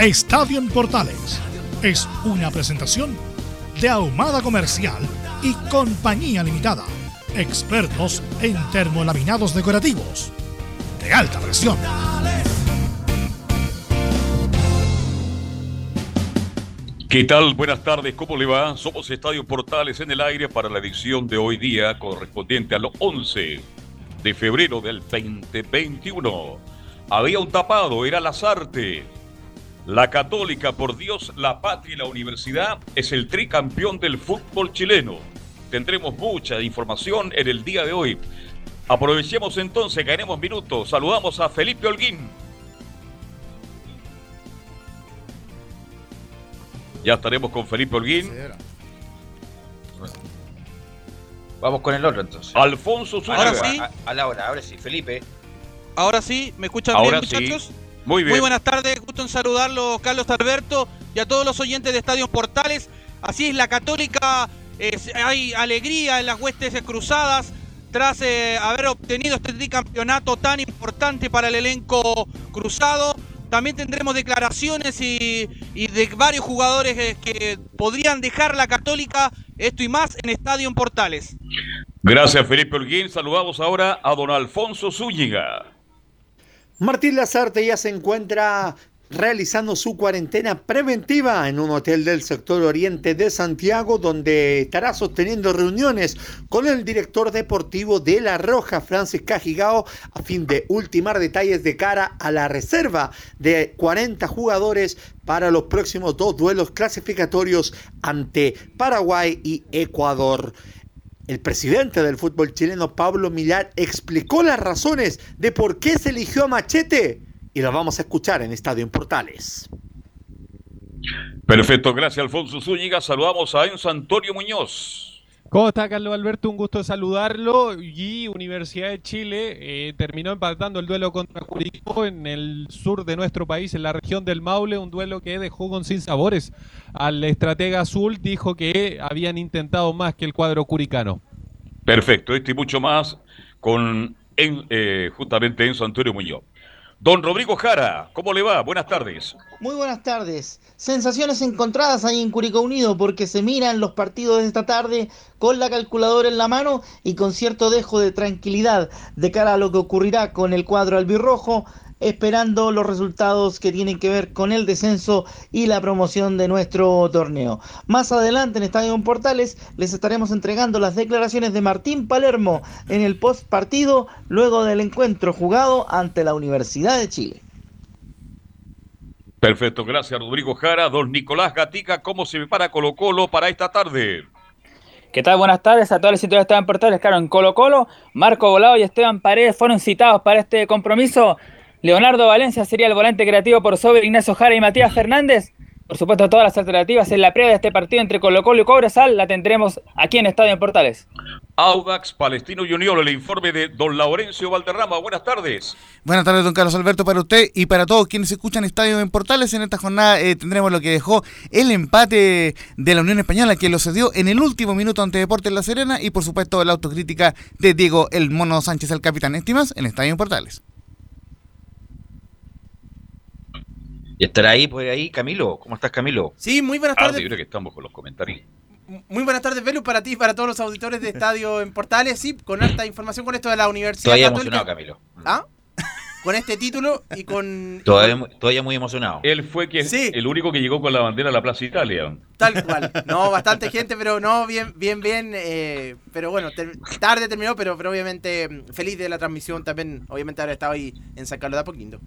Estadio en Portales es una presentación de Ahumada Comercial y Compañía Limitada. Expertos en termolaminados decorativos de alta presión. ¿Qué tal? Buenas tardes, ¿cómo le va? Somos Estadio Portales en el aire para la edición de hoy día correspondiente a los 11 de febrero del 2021. Había un tapado, era Lazarte. La Católica, por Dios, la patria y la universidad es el tricampeón del fútbol chileno. Tendremos mucha información en el día de hoy. Aprovechemos entonces, ganemos minutos. Saludamos a Felipe Holguín. Ya estaremos con Felipe Holguín. Vamos con el otro entonces. Alfonso Zúñiga. Ahora sí. A, a la hora, ahora sí, Felipe. Ahora sí, ¿me escuchan Ahora bien, sí. muchachos? Muy bien. Muy buenas tardes, gusto en saludarlo, Carlos Alberto, y a todos los oyentes de Estadio Portales. Así es, la Católica, eh, hay alegría en las huestes cruzadas tras eh, haber obtenido este tricampeonato tan importante para el elenco cruzado. También tendremos declaraciones y, y de varios jugadores eh, que podrían dejar la Católica, esto y más en Estadio Portales. Gracias, Felipe Holguín. Saludamos ahora a don Alfonso Zúñiga. Martín Lazarte ya se encuentra realizando su cuarentena preventiva en un hotel del sector oriente de Santiago donde estará sosteniendo reuniones con el director deportivo de La Roja, Francis Cajigao, a fin de ultimar detalles de cara a la reserva de 40 jugadores para los próximos dos duelos clasificatorios ante Paraguay y Ecuador. El presidente del fútbol chileno, Pablo Millar, explicó las razones de por qué se eligió a Machete y lo vamos a escuchar en Estadio en Portales. Perfecto, gracias, Alfonso Zúñiga. Saludamos a Enzo Antonio Muñoz. ¿Cómo está Carlos Alberto? Un gusto saludarlo. Y Universidad de Chile eh, terminó empatando el duelo contra Curicó en el sur de nuestro país, en la región del Maule, un duelo que dejó con sin sabores. Al estratega azul dijo que habían intentado más que el cuadro curicano. Perfecto, este y mucho más con eh, justamente Enzo Antonio Muñoz. Don Rodrigo Jara, ¿cómo le va? Buenas tardes. Muy buenas tardes. Sensaciones encontradas ahí en Curicó Unido porque se miran los partidos de esta tarde con la calculadora en la mano y con cierto dejo de tranquilidad de cara a lo que ocurrirá con el cuadro albirrojo, esperando los resultados que tienen que ver con el descenso y la promoción de nuestro torneo. Más adelante en Estadio Portales les estaremos entregando las declaraciones de Martín Palermo en el post partido luego del encuentro jugado ante la Universidad de Chile. Perfecto, gracias Rodrigo Jara. Don Nicolás Gatica, ¿cómo se prepara Colo Colo para esta tarde? ¿Qué tal? Buenas tardes a todas las situaciones que estaban portales. Claro, en Colo Colo, Marco Volado y Esteban Paredes fueron citados para este compromiso. Leonardo Valencia sería el volante creativo por sobre Ignacio Jara y Matías Fernández. Por supuesto, todas las alternativas en la previa de este partido entre Colo Colo y Cobresal la tendremos aquí en Estadio en Portales. Audax Palestino Junior, el informe de don Laurencio Valderrama. Buenas tardes. Buenas tardes, don Carlos Alberto, para usted y para todos quienes escuchan Estadio en Portales. En esta jornada eh, tendremos lo que dejó el empate de la Unión Española, que lo cedió en el último minuto ante Deportes La Serena, y por supuesto la autocrítica de Diego El Mono Sánchez, el capitán. Estimas en Estadio en Portales. Y estará ahí, por ahí, Camilo. ¿Cómo estás, Camilo? Sí, muy buenas tardes. yo creo que estamos con los comentarios. Muy buenas tardes, Velu, para ti y para todos los auditores de Estadio en Portales. Sí, con harta información con esto de la Universidad Todavía Católica. emocionado, Camilo. ¿Ah? con este título y con... Todavía, mu- todavía muy emocionado. Él fue que, Sí. el único que llegó con la bandera a la Plaza Italia. Tal cual. No, bastante gente, pero no, bien, bien, bien. eh, pero bueno, ter- tarde terminó, pero, pero obviamente mm, feliz de la transmisión también. Obviamente haber estado ahí en San Carlos de Apoquindo.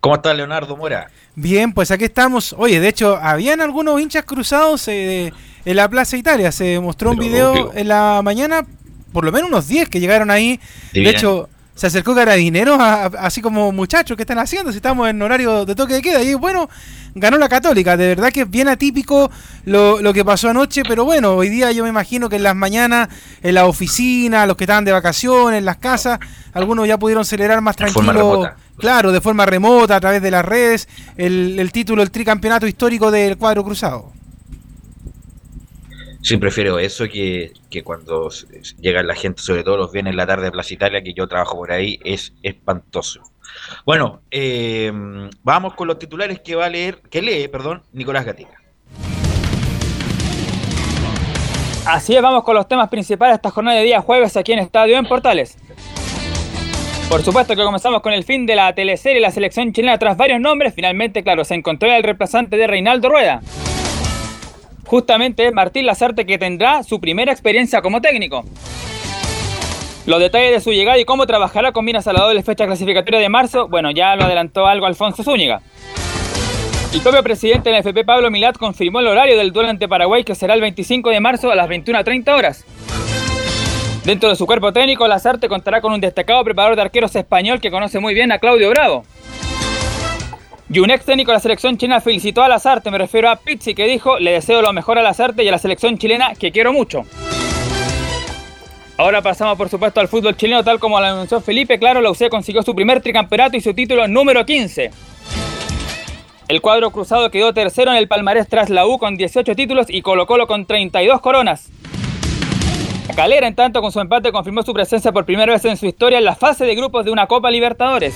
¿Cómo está Leonardo Mora? Bien, pues aquí estamos. Oye, de hecho, habían algunos hinchas cruzados eh, en la Plaza Italia. Se mostró un Pero video obvio. en la mañana, por lo menos unos 10 que llegaron ahí. De hecho, se acercó Carabineros, así como muchachos, ¿qué están haciendo? Si estamos en horario de toque de queda. Y bueno, ganó la Católica. De verdad que es bien atípico lo, lo que pasó anoche, pero bueno, hoy día yo me imagino que en las mañanas, en la oficina, los que estaban de vacaciones, en las casas, algunos ya pudieron celebrar más tranquilo. Claro, de forma remota, a través de las redes, el, el título, el tricampeonato histórico del cuadro cruzado. Sí, prefiero eso que, que cuando llega la gente, sobre todo los viernes en la tarde de Plaza Italia, que yo trabajo por ahí, es espantoso. Bueno, eh, vamos con los titulares que va a leer, que lee, perdón, Nicolás Gatica. Así es, vamos con los temas principales de esta jornada de día jueves aquí en Estadio en Portales. Por supuesto que comenzamos con el fin de la teleserie La selección chilena tras varios nombres. Finalmente, claro, se encontró el reemplazante de Reinaldo Rueda. Justamente Martín Lazarte que tendrá su primera experiencia como técnico. Los detalles de su llegada y cómo trabajará con miras a la doble fecha clasificatoria de marzo, bueno, ya lo adelantó algo Alfonso Zúñiga. El propio presidente de la FP, Pablo Milat, confirmó el horario del duelo ante Paraguay que será el 25 de marzo a las 21.30 horas. Dentro de su cuerpo técnico, Lazarte contará con un destacado preparador de arqueros español que conoce muy bien a Claudio Bravo. Y un ex técnico de la selección china felicitó a Lazarte, me refiero a Pizzi, que dijo, le deseo lo mejor a Lazarte y a la selección chilena que quiero mucho. Ahora pasamos por supuesto al fútbol chileno, tal como lo anunció Felipe, claro, la UC consiguió su primer tricampeonato y su título número 15. El cuadro cruzado quedó tercero en el palmarés tras la U con 18 títulos y Colo Colo con 32 coronas. Calera, en tanto, con su empate confirmó su presencia por primera vez en su historia en la fase de grupos de una Copa Libertadores.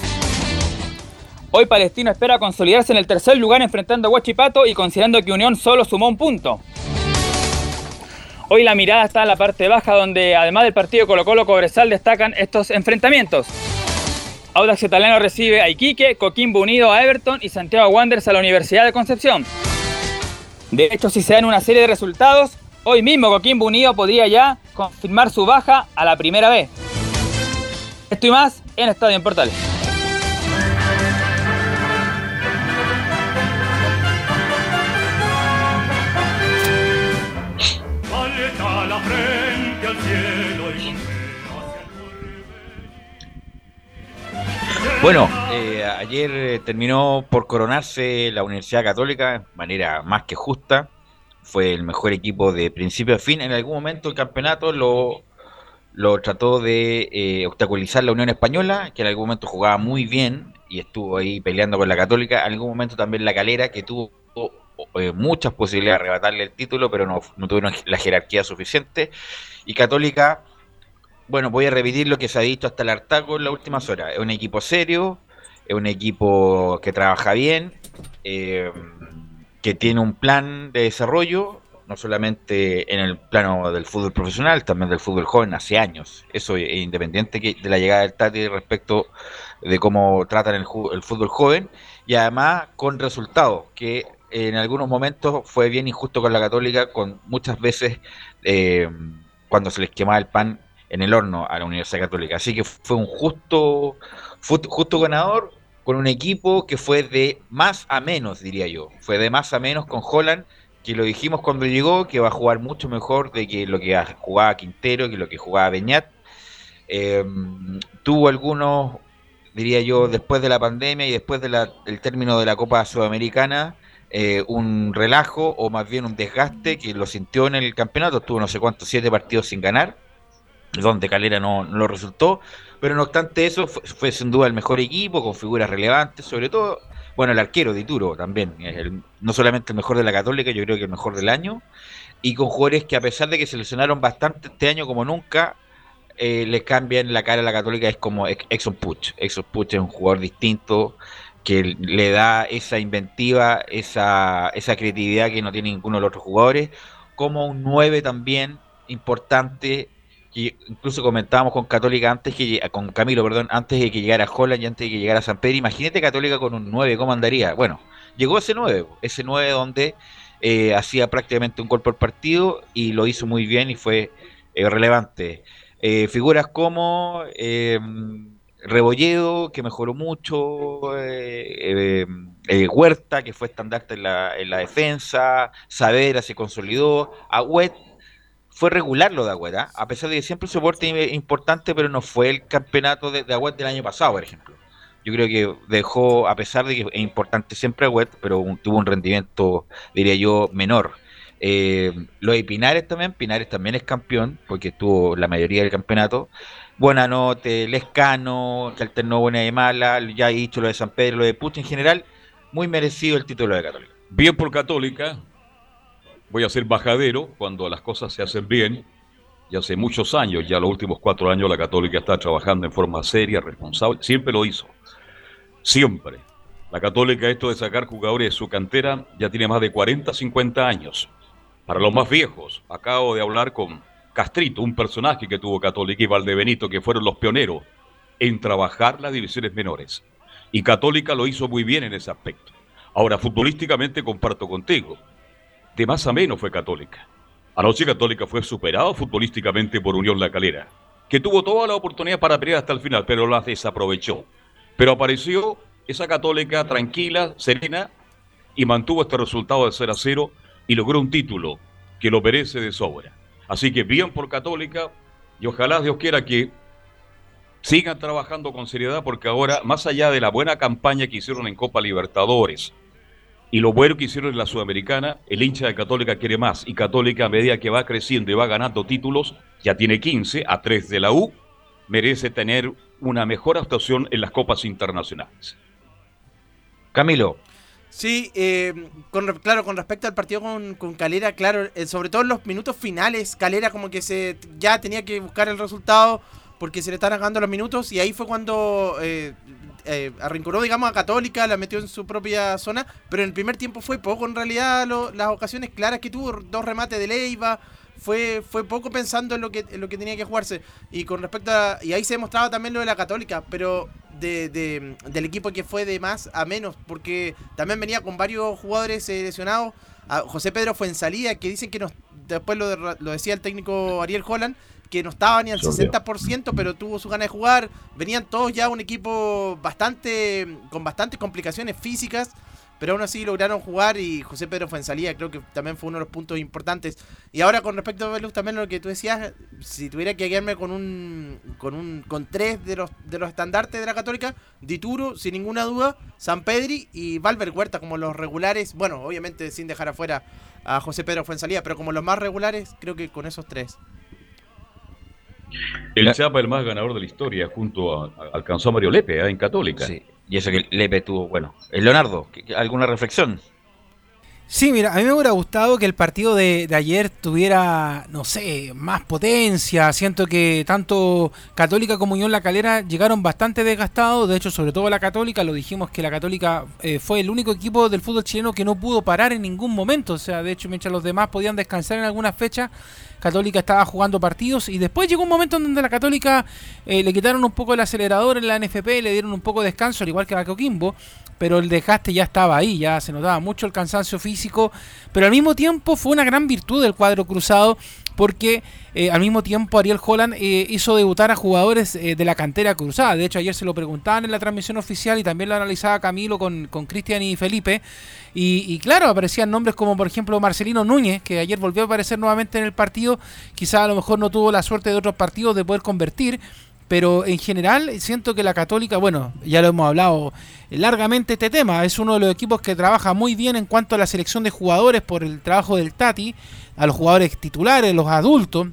Hoy Palestino espera consolidarse en el tercer lugar enfrentando a Huachipato y considerando que Unión solo sumó un punto. Hoy la mirada está en la parte baja donde además del partido Colo Colo Cobresal destacan estos enfrentamientos. Audax Italiano recibe a Iquique, Coquimbo Unido a Everton y Santiago Wanderers a la Universidad de Concepción. De hecho, si se dan una serie de resultados, hoy mismo Coquimbo Unido podría ya confirmar su baja a la primera vez. Esto y más en Estadio en Portales. Bueno, eh, ayer eh, terminó por coronarse la Universidad Católica de manera más que justa. Fue el mejor equipo de principio a fin. En algún momento el campeonato lo, trató de eh, obstaculizar la Unión Española, que en algún momento jugaba muy bien y estuvo ahí peleando con la Católica. En algún momento también la Calera, que tuvo eh, muchas posibilidades de arrebatarle el título, pero no, no tuvieron la jerarquía suficiente. Y Católica bueno, voy a repetir lo que se ha dicho hasta el hartaco en las últimas horas. Es un equipo serio, es un equipo que trabaja bien, eh, que tiene un plan de desarrollo, no solamente en el plano del fútbol profesional, también del fútbol joven hace años. Eso es independiente de la llegada del Tati respecto de cómo tratan el, fútbol joven y además con resultados que en algunos momentos fue bien injusto con la Católica, con muchas veces eh, cuando se les quemaba el pan en el horno a la Universidad Católica. Así que fue un justo, justo ganador con un equipo que fue de más a menos, diría yo. Fue de más a menos con Holland, que lo dijimos cuando llegó, que va a jugar mucho mejor de que lo que jugaba Quintero, que lo que jugaba Beñat. Eh, tuvo algunos, diría yo, después de la pandemia y después del término de la Copa Sudamericana, eh, un relajo o más bien un desgaste que lo sintió en el campeonato. Tuvo no sé cuántos, siete partidos sin ganar donde Calera no lo resultó, pero no obstante eso fue, fue sin duda el mejor equipo, con figuras relevantes, sobre todo, bueno, el arquero Dituro también, es el- no solamente el mejor de la Católica, yo creo que el mejor del año, y con jugadores que a pesar de que se lesionaron bastante este año como nunca, eh, les cambian la cara a la Católica, es como Ex- Exxon Puch, Exxon Puch es un jugador distinto, que le da esa inventiva, esa, esa creatividad que no tiene ninguno de los otros jugadores, como un 9 también importante incluso comentábamos con Católica antes que con Camilo, perdón, antes de que llegara Holland y antes de que llegara San Pedro, imagínate Católica con un 9, ¿cómo andaría? Bueno, llegó ese 9, ese 9 donde eh, hacía prácticamente un gol por partido y lo hizo muy bien y fue eh, relevante. Eh, figuras como Rebolledo, que mejoró mucho, Huerta, que fue estandarte en la, en la defensa, Savera se consolidó, Agüet fue regular lo de Agüet, ¿ah? a pesar de que siempre su soporte importante, pero no fue el campeonato de, de Agüet del año pasado, por ejemplo. Yo creo que dejó, a pesar de que es importante siempre Agüet, pero tuvo un rendimiento, diría yo, menor. Eh, lo de Pinares también, Pinares también es campeón, porque tuvo la mayoría del campeonato. Buenanote, Lescano, que alternó buena y mala, ya he dicho lo de San Pedro, lo de Pucha en general, muy merecido el título de Católica. Bien por Católica, voy a ser bajadero cuando las cosas se hacen bien. Y hace muchos años, ya los últimos cuatro años, la Católica está trabajando en forma seria, responsable. Siempre lo hizo. Siempre. La Católica, esto de sacar jugadores de su cantera, ya tiene más de 40, 50 años. Para los más viejos, acabo de hablar con Castrito, un personaje que tuvo Católica, y Valdebenito, que fueron los pioneros en trabajar las divisiones menores. Y Católica lo hizo muy bien en ese aspecto. Ahora, futbolísticamente comparto contigo de más a menos fue Católica. Anoche Católica fue superado futbolísticamente por Unión La Calera, que tuvo toda la oportunidad para pelear hasta el final, pero la desaprovechó. Pero apareció esa Católica tranquila, serena, y mantuvo este resultado de 0 a 0 y logró un título que lo merece de sobra. Así que bien por Católica y ojalá Dios quiera que sigan trabajando con seriedad porque ahora, más allá de la buena campaña que hicieron en Copa Libertadores, y lo bueno que hicieron en la Sudamericana, el hincha de Católica quiere más. Y Católica, a medida que va creciendo y va ganando títulos, ya tiene 15 a 3 de la U, merece tener una mejor actuación en las copas internacionales. Camilo. Sí, eh, con, claro, con respecto al partido con, Calera, claro, eh, sobre todo en los minutos finales, Calera como que se ya tenía que buscar el resultado porque se le están ganando los minutos y ahí fue cuando eh, eh, arrinconó, digamos, a Católica, la metió en su propia zona, pero en el primer tiempo fue poco en realidad las ocasiones claras que tuvo, dos remates de Leiva, fue, fue poco pensando en lo que en lo que tenía que jugarse. Y con respecto a. Y ahí se demostraba también lo de la Católica, pero de, del equipo que fue de más a menos, porque también venía con varios jugadores eh, lesionados. A José Pedro fue en salida, que dicen que nos, después lo, lo decía el técnico Ariel Holland, que no estaba ni al 60%, pero tuvo su ganas de jugar. Venían todos ya un equipo bastante con bastantes complicaciones físicas, pero aún así lograron jugar y José Pedro fue en salida, creo que también fue uno de los puntos importantes. Y ahora con respecto a Velus, también lo que tú decías, si tuviera que quedarme con un con un con tres de los de los estandartes de la Católica, Dituro, sin ninguna duda, San Pedri y Valver Huerta como los regulares, bueno, obviamente sin dejar afuera a José Pedro fue en salida, pero como los más regulares, creo que con esos tres. El Chapa, el más ganador de la historia, junto a, alcanzó a Mario Lepe ¿eh? en Católica. Sí, y eso que Lepe tuvo, bueno. El Leonardo, ¿alguna reflexión? Sí, mira, a mí me hubiera gustado que el partido de, ayer tuviera, no sé, más potencia. Siento que tanto Católica como Unión La Calera llegaron bastante desgastados. De hecho, sobre todo la Católica, lo dijimos que la Católica eh, fue el único equipo del fútbol chileno que no pudo parar en ningún momento. O sea, de hecho, mientras los demás podían descansar en algunas fechas, Católica estaba jugando partidos. Y después llegó un momento en donde la Católica eh, le quitaron un poco el acelerador en la NFP, le dieron un poco de descanso, al igual que a Coquimbo pero el desgaste ya estaba ahí, ya se notaba mucho el cansancio físico, pero al mismo tiempo fue una gran virtud del cuadro cruzado porque eh, al mismo tiempo Ariel Holland eh, hizo debutar a jugadores eh, de la cantera cruzada. De hecho, ayer se lo preguntaban en la transmisión oficial y también lo analizaba Camilo con Cristian y Felipe. Y, y, claro, aparecían nombres como por ejemplo Marcelino Núñez, que ayer volvió a aparecer nuevamente en el partido. Quizá a lo mejor no tuvo la suerte de otros partidos de poder convertir pero en general siento que la Católica, bueno, ya lo hemos hablado largamente este tema, es uno de los equipos que trabaja muy bien en cuanto a la selección de jugadores por el trabajo del Tati, a los jugadores titulares, los adultos,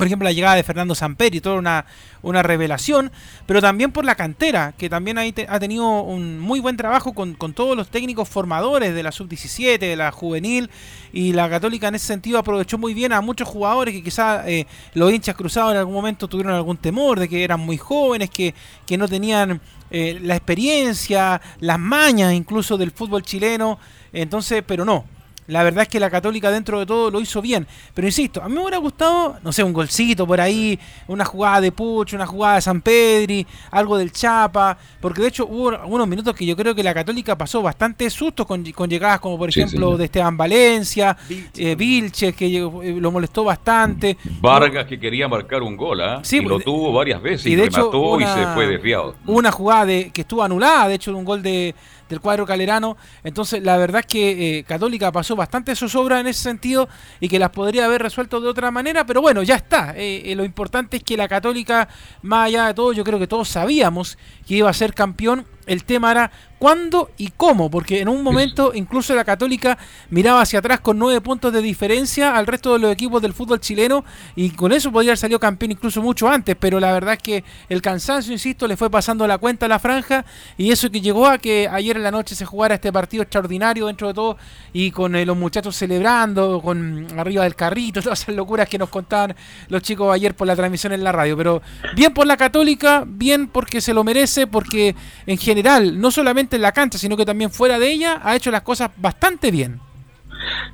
por ejemplo, la llegada de Fernando Samperi, toda una, una revelación, pero también por la cantera, que también ha tenido un muy buen trabajo con, todos los técnicos formadores de la sub-17, de la juvenil, y la Católica en ese sentido aprovechó muy bien a muchos jugadores que quizás eh, los hinchas cruzados en algún momento tuvieron algún temor de que eran muy jóvenes, que, que no tenían eh, la experiencia, las mañas incluso del fútbol chileno, entonces, pero no la verdad es que la Católica dentro de todo lo hizo bien. Pero insisto, a mí me hubiera gustado, no sé, un golcito por ahí, una jugada de Pucho, una jugada de San Pedri, algo del Chapa, porque de hecho hubo algunos minutos que yo creo que la Católica pasó bastante sustos con, con llegadas como por Sí, ejemplo señor. de Esteban Valencia, eh, Vilches, que llegó- eh, lo molestó bastante. Vargas que quería marcar un gol, ¿ah? Sí, y lo pues, tuvo varias veces y y, de hecho, remató y una- se fue desviado. Hubo una jugada de, que estuvo anulada, de hecho, de un gol de, del cuadro calerano. Entonces, la verdad es que eh, Católica pasó bastante zozobra en ese sentido y que las podría haber resuelto de otra manera, pero bueno, ya está. Eh, eh, lo importante es que la Católica, más allá de todo, yo creo que todos sabíamos que iba a ser campeón. El tema era cuándo y cómo, porque en un momento incluso la Católica miraba hacia atrás con nueve puntos de diferencia al resto de los equipos del fútbol chileno y con eso podría haber salido campeón incluso mucho antes, pero la verdad es que el cansancio, insisto, le fue pasando la cuenta a la franja y eso que llegó a que ayer en la noche se jugara este partido extraordinario dentro de todo y con eh, los muchachos celebrando, con arriba del carrito, todas esas locuras que nos contaban los chicos ayer por la transmisión en la radio, pero bien por la Católica, bien porque se lo merece, porque en general, no solamente en la cancha, sino que también fuera de ella, ha hecho las cosas bastante bien.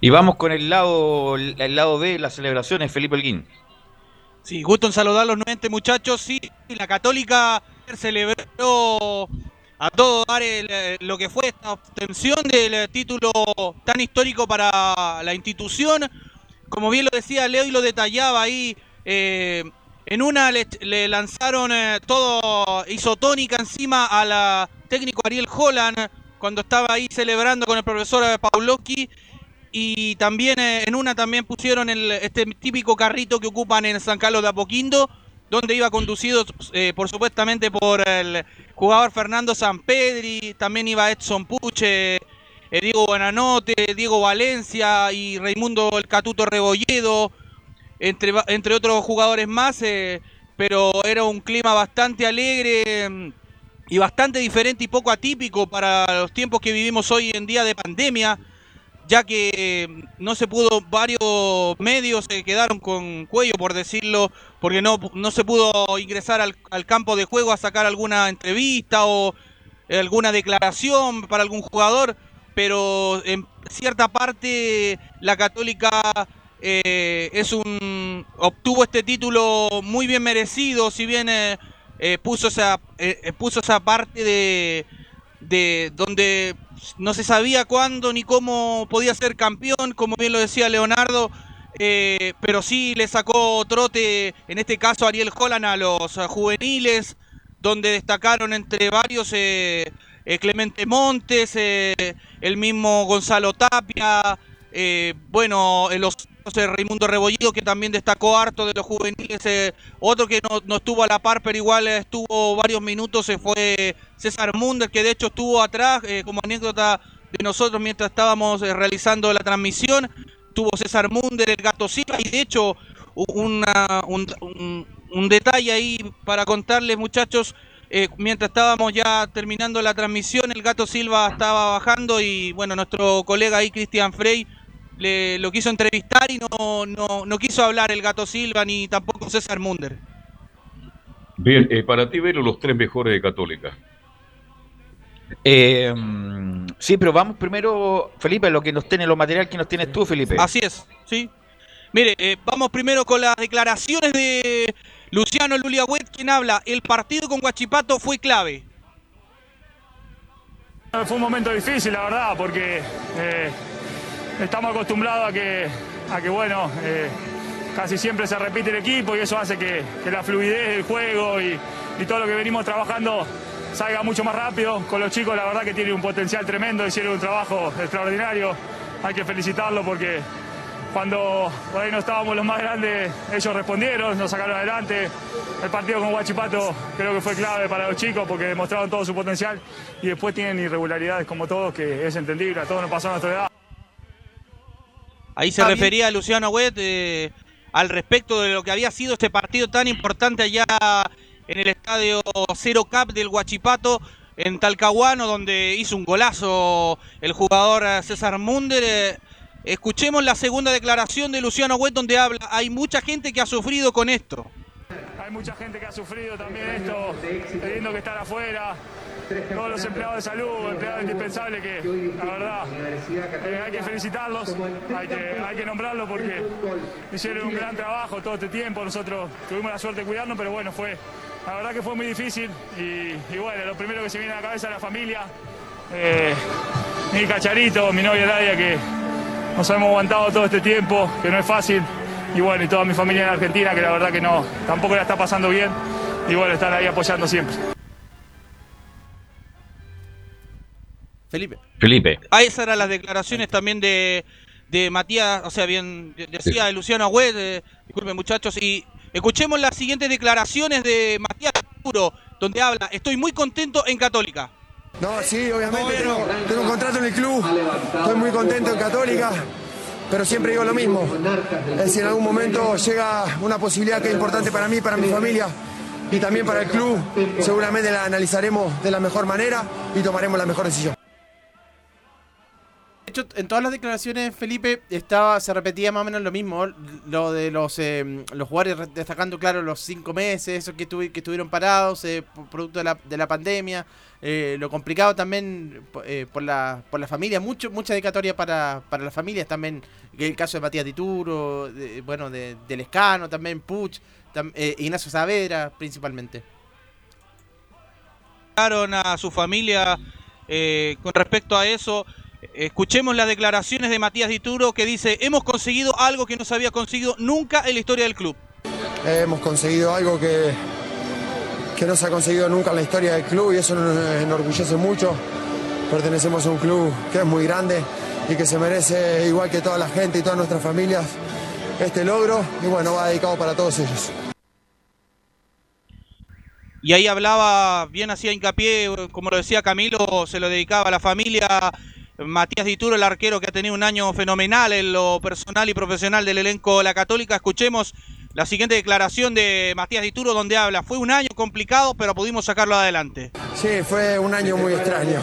Y vamos con el lado, el lado de las celebraciones, Felipe Elguín. Sí, gusto en saludarlos nuevamente, muchachos. Sí, la Católica celebró a todo dar el, eh, lo que fue esta obtención del eh, título tan histórico para la institución. Como bien lo decía Leo y lo detallaba ahí, eh, en una le, le lanzaron eh, todo isotónica encima a la técnico Ariel Holland cuando estaba ahí celebrando con el profesor eh, Pawlowski. Y también eh, en una también pusieron el, este típico carrito que ocupan en San Carlos de Apoquindo, donde iba conducido eh, por supuestamente por el jugador Fernando Sampedri, también iba Edson Puche, Diego Buenanote, Diego Valencia y Raimundo El Catuto Rebolledo, entre, entre otros jugadores más, eh, pero era un clima bastante alegre mm, y bastante diferente y poco atípico para los tiempos que vivimos hoy en día de pandemia ya que eh, no se pudo, varios medios se quedaron con cuello, por decirlo, porque no, no se pudo ingresar al, al campo de juego a sacar alguna entrevista o alguna declaración para algún jugador, pero en cierta parte la Católica eh, es un obtuvo este título muy bien merecido, si bien eh, eh, puso esa puso esa parte de de donde no se sabía cuándo ni cómo podía ser campeón, como bien lo decía Leonardo, pero sí le sacó trote, en este caso Ariel Holland, a los juveniles, donde destacaron entre varios Clemente Montes, el mismo Gonzalo Tapia, eh, bueno, eh, los eh, Raimundo Rebollido, que también destacó harto de los juveniles, eh, otro que no, no estuvo a la par, pero igual estuvo varios minutos, se fue César Munder, que de hecho estuvo atrás, como anécdota de nosotros mientras estábamos realizando la transmisión, tuvo César Munder, el Gato Silva, y de hecho una- un, un- detalle ahí para contarles muchachos, mientras estábamos ya terminando la transmisión, el Gato Silva estaba bajando y bueno, nuestro colega ahí, Cristian Frey, le, lo quiso entrevistar y no, no, no quiso hablar el Gato Silva ni tampoco César Munder. Bien, eh, para ti, Velo, los tres mejores de Católica. Eh, mm, sí, pero vamos primero, Felipe, lo que nos tiene, lo material que nos tienes tú, Felipe. Así es, sí. Mire, eh, vamos primero con las declaraciones de Luciano Luliagüet, quien habla, el partido con Guachipato fue clave. Fue un momento difícil, la verdad, porque eh, estamos acostumbrados a que, a que bueno, eh, casi siempre se repite el equipo y eso hace que, la fluidez del juego y, todo lo que venimos trabajando salga mucho más rápido. Con los chicos, la verdad que tienen un potencial tremendo, hicieron un trabajo extraordinario. Hay que felicitarlos porque cuando por ahí no estábamos los más grandes, ellos respondieron, nos sacaron adelante. El partido con Huachipato creo que fue clave para los chicos porque demostraron todo su potencial y después tienen irregularidades como todos, que es entendible, a todos nos pasó a nuestra edad. Ahí se refería Luciano Huet eh, al respecto de lo que había sido este partido tan importante allá en el estadio Cero Cap del Huachipato en Talcahuano, donde hizo un golazo el jugador eh, César Munder. eh. escuchemos la segunda declaración de Luciano Huet, donde habla, hay mucha gente que ha sufrido con esto. Hay mucha gente que ha sufrido también esto, teniendo que estar afuera. Todos los empleados de salud, empleados indispensables que la verdad eh, hay que felicitarlos, hay que, hay que nombrarlos porque hicieron un gran trabajo todo este tiempo, nosotros tuvimos la suerte de cuidarnos, pero bueno, fue, la verdad que fue muy difícil. Y, bueno, lo primero que se viene a la cabeza es la familia, eh, mi cacharito, mi novia Nadia que nos hemos aguantado todo este tiempo, que no es fácil, y bueno, y toda mi familia en Argentina, que la verdad que no, tampoco la está pasando bien, y bueno, están ahí apoyando siempre. Felipe. Felipe. Ah, esas eran las declaraciones también de, de Matías, o sea, bien, de- decía de Luciano Agüed, eh, disculpen muchachos, y escuchemos las siguientes declaraciones de Matías Puro, donde habla, estoy muy contento en Católica. No, sí, obviamente tengo, tengo un contrato en el club, estoy muy contento en Católica, pero siempre digo lo mismo. Es si en algún momento llega una posibilidad que es importante para mí, para mi familia y también para el club, seguramente la analizaremos de la mejor manera y tomaremos la mejor decisión. En todas las declaraciones, Felipe, estaba, se repetía más o menos lo mismo. Lo de los, eh, los jugadores re- destacando, claro, los cinco meses, esos que, tuvi- que estuvieron parados, eh, producto de la, de la pandemia. eh, lo complicado también eh, por, la, por la familia. Mucho, mucha dedicatoria para, para las familias también. El caso de Matías Dituro, de- bueno, de, del Escano también, Puch, tam- eh, Ignacio Saavedra, principalmente. A su familia con respecto a eso. Escuchemos las declaraciones de Matías Dituro que dice, hemos conseguido algo que no se había conseguido nunca en la historia del club. Hemos conseguido algo que, que no se ha conseguido nunca en la historia del club y eso nos enorgullece mucho. Pertenecemos a un club que es muy grande y que se merece, igual que toda la gente y todas nuestras familias, este logro y bueno, va dedicado para todos ellos. Y ahí hablaba, bien hacía hincapié, como lo decía Camilo, se lo dedicaba a la familia. Matías Dituro, el arquero que ha tenido un año fenomenal en lo personal y profesional del elenco la Católica. Escuchemos la siguiente declaración de Matías Dituro donde habla, fue un año complicado, pero pudimos sacarlo adelante. Sí, fue un año muy extraño.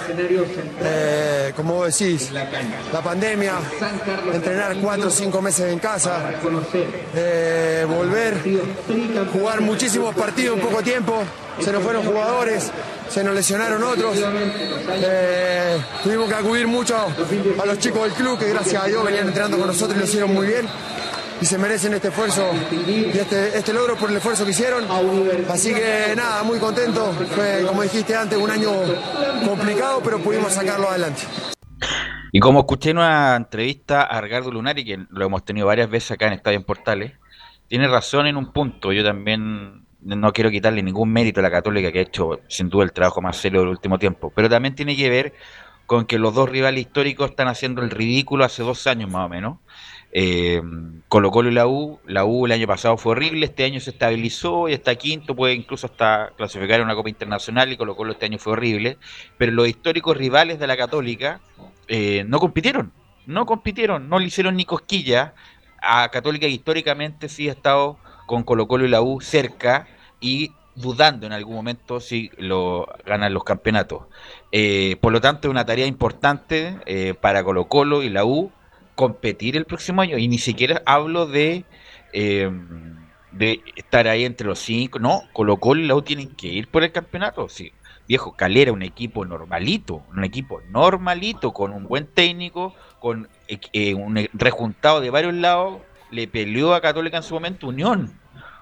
Eh, como decís, la pandemia, entrenar cuatro o cinco meses en casa, eh, volver, jugar muchísimos partidos en poco tiempo, se nos fueron jugadores, se nos lesionaron otros. Eh, tuvimos que acudir mucho a los chicos del club que gracias a Dios venían entrenando con nosotros y lo hicieron muy bien y se merecen este esfuerzo y este, este logro por el esfuerzo que hicieron. Así que nada, muy contento. Fue, como dijiste antes, un año complicado, pero pudimos sacarlo adelante. Y como escuché en una entrevista a Ricardo Lunari, que lo hemos tenido varias veces acá en Estadio en Portales, tiene razón en un punto. Yo también no quiero quitarle ningún mérito a la Católica, que ha hecho sin duda el trabajo más serio del último tiempo, pero también tiene que ver con que los dos rivales históricos están haciendo el ridículo hace dos años más o menos. Eh, Colo Colo y la U, la U el año pasado fue horrible, este año se estabilizó y está quinto, puede incluso hasta clasificar a una Copa Internacional y Colo Colo este año fue horrible, pero los históricos rivales de la Católica eh, no compitieron, no compitieron, no le hicieron ni cosquilla a Católica que históricamente sí ha estado con Colo Colo y la U cerca y dudando en algún momento si lo ganan los campeonatos. Eh, por lo tanto, es una tarea importante para Colo Colo y la U competir el próximo año. Y ni siquiera hablo de, eh, de estar ahí entre los cinco. No, Colo Colo y la U tienen que ir por el campeonato. Sí. Viejo, Calera, un equipo normalito, un equipo normalito, con un buen técnico, con eh, eh, un rejuntado de varios lados, le peleó a Católica en su momento Unión.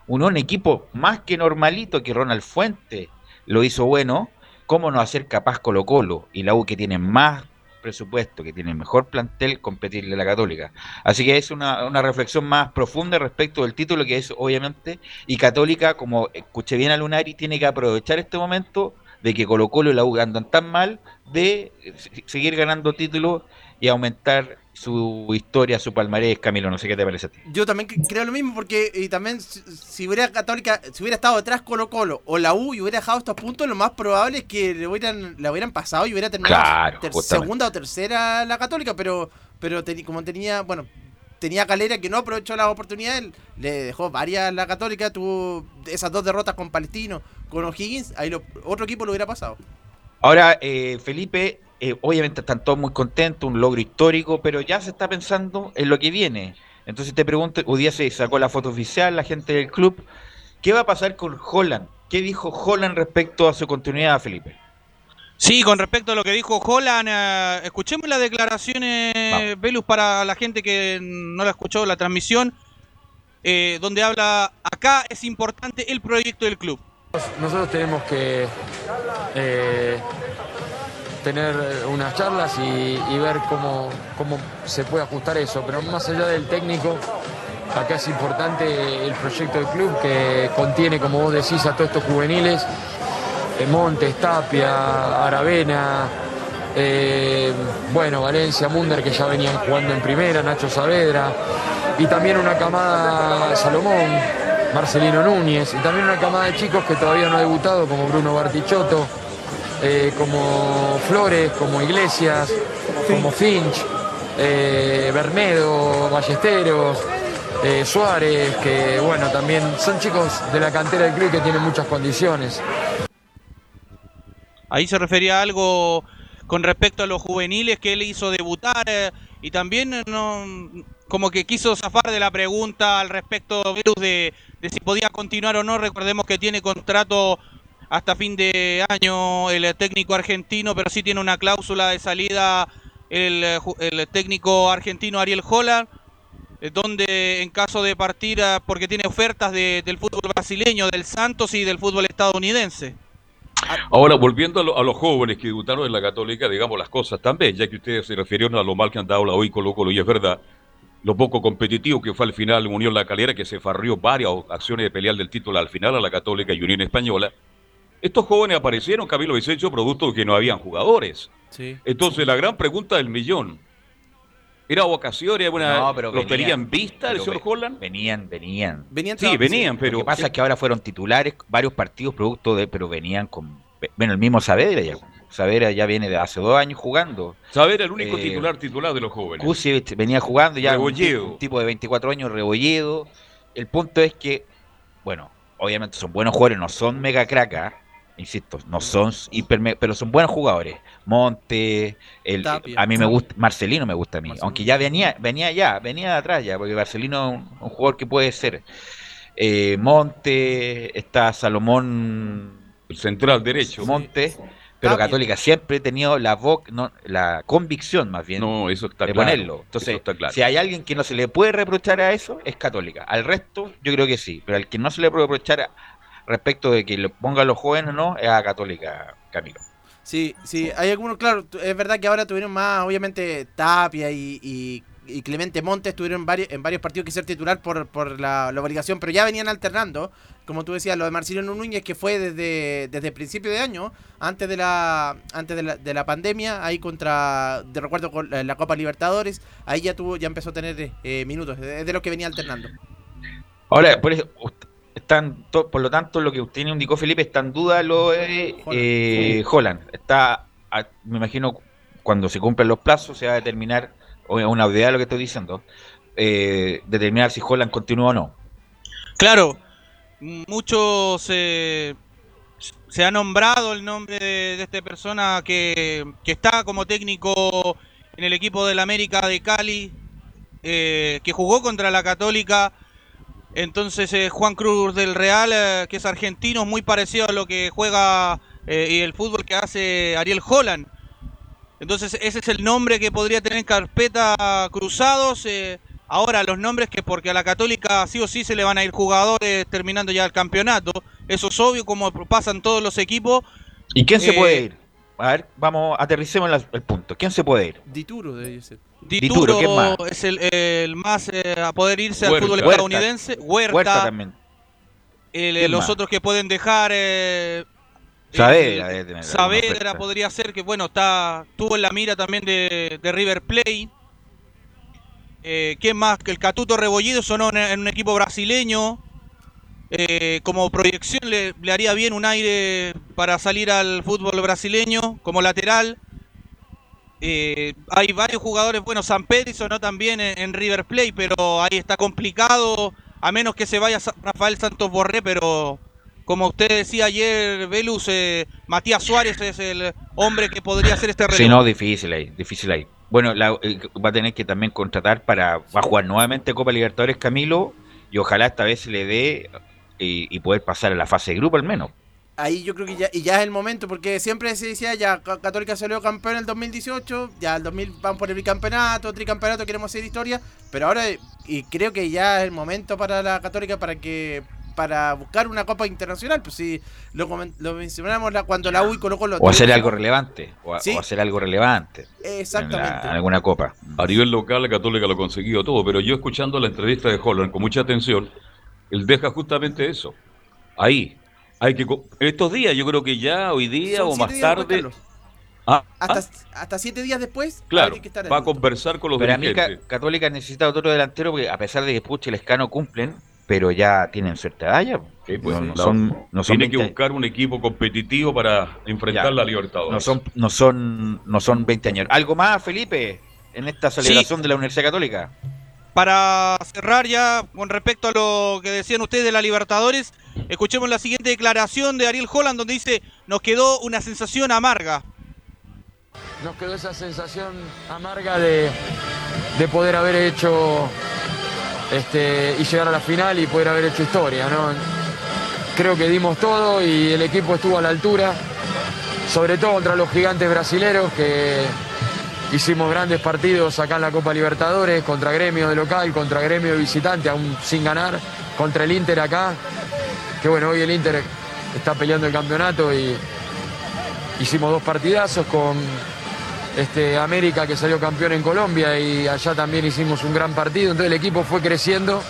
Unión, equipo más que normalito que Ronald Fuente lo hizo bueno. ¿Cómo no hacer capaz Colo Colo y la U que tiene más presupuesto, que tiene mejor plantel, competirle a la Católica? Así que es una, una reflexión más profunda respecto del título que es obviamente, y Católica, como escuché bien a Lunari, tiene que aprovechar este momento de que Colo Colo y la U andan tan mal, de eh, seguir ganando títulos y aumentar su historia, su palmarés, Camilo, no sé qué te parece a ti. Yo también cre- creo lo mismo porque y también si, hubiera Católica, si hubiera estado detrás Colo Colo o la U y hubiera dejado estos puntos, lo más probable es que le hubieran, la hubieran pasado y hubiera terminado Claro, ter- justamente. segunda o tercera la Católica, pero pero como tenía, bueno, tenía Calera que no aprovechó las oportunidades, le dejó varias la Católica, tuvo esas dos derrotas con Palestino, con O'Higgins, ahí otro equipo lo hubiera pasado. Ahora, eh, Felipe, eh, obviamente están todos muy contentos, un logro histórico, pero ya se está pensando en lo que viene. Entonces te pregunto, hoy día se sacó la foto oficial, la gente del club, ¿qué va a pasar con Holland? ¿Qué dijo Holland respecto a su continuidad, Felipe? Sí, con respecto a lo que dijo Holland, eh, escuchemos las declaraciones, Velus, para la gente que no la escuchó la transmisión, eh, donde habla, acá es importante el proyecto del club. Nosotros tenemos que eh, tener unas charlas y, y ver cómo, cómo se puede ajustar eso, pero más allá del técnico, acá es importante el proyecto del club que contiene, como vos decís, a todos estos juveniles Montes, Tapia, Aravena, eh, bueno, Valencia, Munder que ya venían jugando en primera, Nacho Saavedra, y también una camada Salomón, Marcelino Núñez, y también una camada de chicos que todavía no ha debutado, como Bruno Bartichotto, eh, como Flores, como Iglesias, como Finch, Bermedo, Ballesteros. Suárez, que bueno, también son chicos de la cantera del club que tienen muchas condiciones. Ahí se refería a algo con respecto a los juveniles que él hizo debutar eh, y también eh, no, como que quiso zafar de la pregunta al respecto de, si podía continuar o no. Recordemos que tiene contrato hasta fin de año el técnico argentino, pero sí tiene una cláusula de salida el, el técnico argentino Ariel Holland, eh, donde en caso de partir, porque tiene ofertas de, del fútbol brasileño, del Santos y del fútbol estadounidense. Ahora, volviendo a, los jóvenes que debutaron en la Católica, digamos las cosas también, ya que ustedes se refirieron a lo mal que han dado la hoy Colo Colo, y es verdad, lo poco competitivo que fue al final Unión La Calera, que se farrió varias acciones de pelear del título al final a la Católica y Unión Española. Estos jóvenes aparecieron, Camilo Vicencio, producto de que no habían jugadores. Entonces, la gran pregunta del millón, ¿Era ocasiones, una no, pero lotería en vista el señor Holland? Venían, venían. venían sí, venían, pero. Lo que pasa es que ahora fueron titulares varios partidos producto de, pero venían con. Bueno, el mismo Saavedra ya. Saavedra ya viene de hace dos años jugando. Saavedra el único eh, titular titular de los jóvenes. Kusevich venía jugando ya un, tipo de 24 años, Rebolledo. El punto es que, bueno, obviamente son buenos jugadores, no son mega cracas, insisto, no son hiper, pero son buenos jugadores. Monte, el, a mí me gusta, Marcelino me gusta a mí, aunque ya venía, venía ya, venía de atrás ya, porque Marcelino es un, jugador que puede ser. Eh, Monte, está Salomón. El central derecho. Monte. Pero Católica siempre ha tenido la no, la convicción más bien de ponerlo. Entonces, si hay alguien que no se le puede reprochar a eso, es Católica. Al resto, yo creo que sí. Pero al que no se le puede reprochar respecto de que le pongan los jóvenes no, es a Católica, Camilo. Sí, sí, hay algunos, claro, es verdad que ahora tuvieron más, obviamente, Tapia y, Clemente Montes tuvieron varios, en varios partidos que ser titular por, por la, obligación, pero ya venían alternando, como tú decías, lo de Marcelino Núñez, que fue desde, desde el principio de año, antes de la antes de la, de la pandemia, ahí contra, de recuerdo con la, Copa Libertadores, ahí ya tuvo ya empezó a tener eh, minutos, es de los que venía alternando. Ahora, por eso, por lo tanto, lo que usted indicó, Felipe, está en duda lo de eh, Holland. Está, me imagino, cuando se cumplen los plazos, se va a determinar, o una idea de lo que estoy diciendo, eh, determinar si Holland continúa o no. Claro, muchos se ha nombrado el nombre de, esta persona que, que, está como técnico en el equipo del América de Cali, eh, que jugó contra la Católica entonces eh, Juan Cruz del Real, eh, que es argentino, muy parecido a lo que juega eh, y el fútbol que hace Ariel Holland. Entonces ese es el nombre que podría tener en carpeta cruzados. ahora los nombres que porque a la católica sí o sí se le van a ir jugadores terminando ya el campeonato. Eso es obvio como pasan todos los equipos. ¿Y quién se puede ir? A ver, vamos, aterricemos el punto. ¿Quién se puede ir? Dituro debe ser. Dituro, es el, más eh, a poder irse al fútbol estadounidense. Huerta, también. Eh, los otros que pueden dejar. Eh, Saavedra, podría ser que, bueno, está tuvo en la mira también de, River Plate. Eh, ¿Quién más? Que el Catuto Rebollido sonó en, un equipo brasileño. Como proyección le, haría bien un aire para salir al fútbol brasileño como lateral. Eh, hay varios jugadores, bueno, San Pedro sonó también en, River Plate, pero ahí está complicado, a menos que se vaya Rafael Santos Borré, pero como usted decía ayer, Velus, eh, Matías Suárez es el hombre que podría hacer este relevo. Sí, no, difícil ahí, difícil ahí. Bueno, eh, va a tener que también contratar para, va a jugar nuevamente Copa Libertadores Camilo, y ojalá esta vez se le dé y, poder pasar a la fase de grupo al menos. ahí yo creo que ya, y ya es el momento, porque siempre se decía, ya Ca- Católica salió campeón en el 2018, ya el 2000 van por el bicampeonato, tricampeonato, queremos hacer historia, pero ahora, y creo que ya es el momento para la Católica para que para buscar una copa internacional, pues si lo, lo mencionamos la- cuando la U y Colo Colo O hacer algo relevante. O, a- Sí. o hacer algo relevante. Exactamente. En la- alguna copa. A nivel local, la Católica lo ha conseguido todo, pero yo escuchando la entrevista de Holland con mucha atención, él deja justamente eso. Ahí. Hay que, estos días, yo creo que ya hoy día Son o más tarde. Ah, Hasta, ah, hasta siete días después, claro, hay que estar va a conversar con los Pero a mí Ca- dirigentes. Católica necesita otro delantero porque a pesar de que Puch y Lescano cumplen, pero ya tienen cierta edad ya. Sí, pues, no, no la- son, no son tiene que 20 buscar un equipo competitivo para enfrentar Ya. la Libertadores. no son, no son, no son 20 años. ¿Algo más, Felipe, en esta celebración de la Universidad Católica? Para cerrar ya con respecto a lo que decían ustedes de la Libertadores, escuchemos la siguiente declaración de Ariel Holland donde dice, nos quedó una sensación amarga. Nos quedó esa sensación amarga de, de poder haber hecho este, y llegar a la final y poder haber hecho historia, ¿no? Creo que dimos todo y el equipo estuvo a la altura, sobre todo contra los gigantes brasileros que hicimos grandes partidos acá en la Copa Libertadores, contra Gremio de local, contra Gremio de visitante, aún sin ganar, contra el Inter acá, que bueno, hoy el Inter está peleando el campeonato y hicimos dos partidazos con este, América que salió campeón en Colombia y allá también hicimos un gran partido, entonces el equipo fue creciendo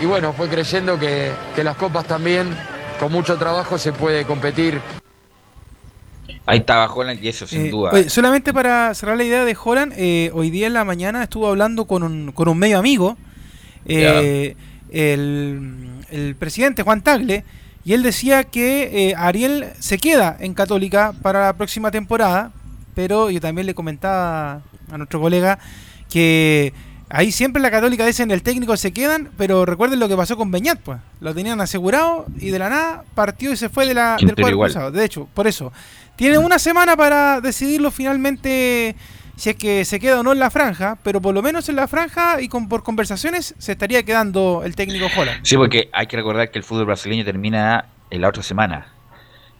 y, bueno, fue creyendo que, que las copas también, con mucho trabajo, se puede competir. Ahí estaba Holland y eso sin Eh, duda. oye, solamente para cerrar la idea de Holland, eh, hoy día en la mañana estuvo hablando con un, con un medio amigo, eh, el, el presidente Juan Tagle, y él decía que Ariel se queda en Católica para la próxima temporada, pero yo también le comentaba a nuestro colega que ahí siempre la Católica dicen el técnico se quedan, pero recuerden lo que pasó con Beñat, pues. Lo tenían asegurado y de la nada partió y se fue de la, del cuadro cruzado. De hecho, por eso. Tiene una semana para decidirlo finalmente si es que se queda o no en la franja, pero por lo menos en la franja y con, por conversaciones se estaría quedando el técnico Holland. Sí, porque hay que recordar que el fútbol brasileño termina en la otra semana.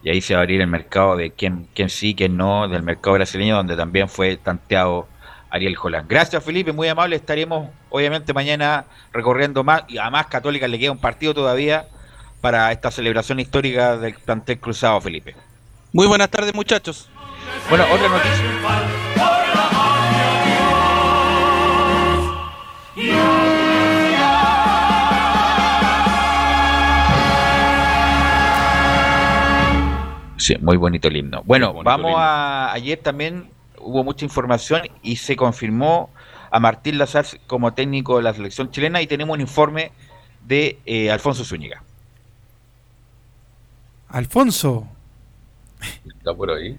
Y ahí se va a abrir el mercado de quién, quién sí, quién no, del mercado brasileño, donde también fue tanteado Ariel Holland. Gracias, Felipe, muy amable. Estaremos, obviamente, mañana recorriendo más. Y además, Católica le queda un partido todavía para esta celebración histórica del plantel cruzado, Felipe. Muy buenas tardes muchachos. Bueno, otra noticia. Sí, muy bonito el himno. Bueno, bonito vamos el himno. a. Ayer también hubo mucha información y se confirmó a Martín Lazar como técnico de la selección chilena y tenemos un informe de eh, Alfonso Zúñiga. Alfonso. Está por ahí.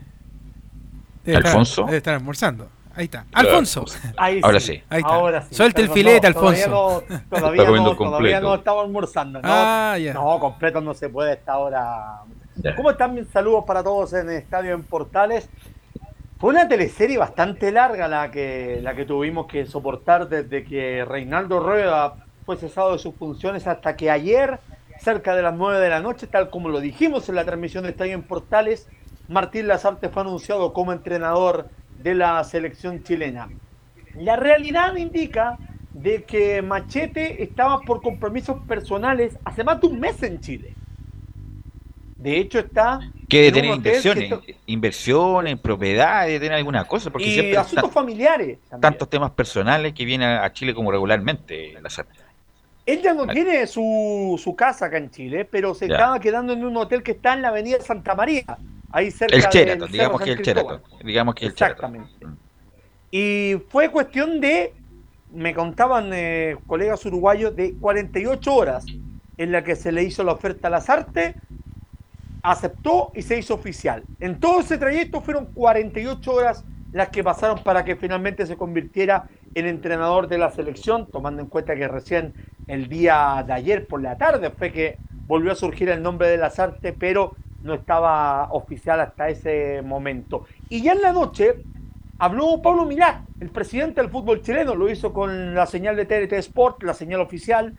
Debe estar- ¿Alfonso? debe estar almorzando. Ahí está. Alfonso. Ahí Ahora sí. Ahí está. Ahora sí. Suelta el filete, no, todavía Alfonso. no- Todavía, Está comiendo no, todavía no estamos almorzando. No, Ah, ya. no, completo no se puede a esta hora. Ya. ¿Cómo están? Saludos para todos en el Estadio en Portales. Fue una teleserie bastante larga la que, la que tuvimos que soportar desde que Reinaldo Rueda fue cesado de sus funciones hasta que ayer, cerca de las 9 de la noche, tal como lo dijimos en la transmisión de Estadio en Portales, Martín Lazarte fue anunciado como entrenador de la selección chilena. La realidad indica de que Machete estaba por compromisos personales hace más de un mes en Chile. De hecho está Que un tener inversiones, inversiones, propiedades, tener alguna cosa, porque y siempre asuntos familiares. también. tantos temas personales que vienen a Chile como regularmente, Lazar. Él ya no tiene su, su casa acá en Chile, pero se Ya. estaba quedando en un hotel que está en la avenida Santa María, ahí cerca El Sheraton, digamos San que el. Sheraton. Digamos que el. Exactamente. Y fue cuestión de, me contaban eh, colegas uruguayos, de 48 horas en la que se le hizo la oferta a Lazarte, aceptó y se hizo oficial. En todo ese trayecto fueron 48 horas las que pasaron para que finalmente se convirtiera en entrenador de la selección, tomando en cuenta que recién el día de ayer por la tarde fue que volvió a surgir el nombre de Lazarte, pero no estaba oficial hasta ese momento. Y ya en la noche habló Pablo Milá, el presidente del fútbol chileno, lo hizo con la señal de TNT Sport, la señal oficial,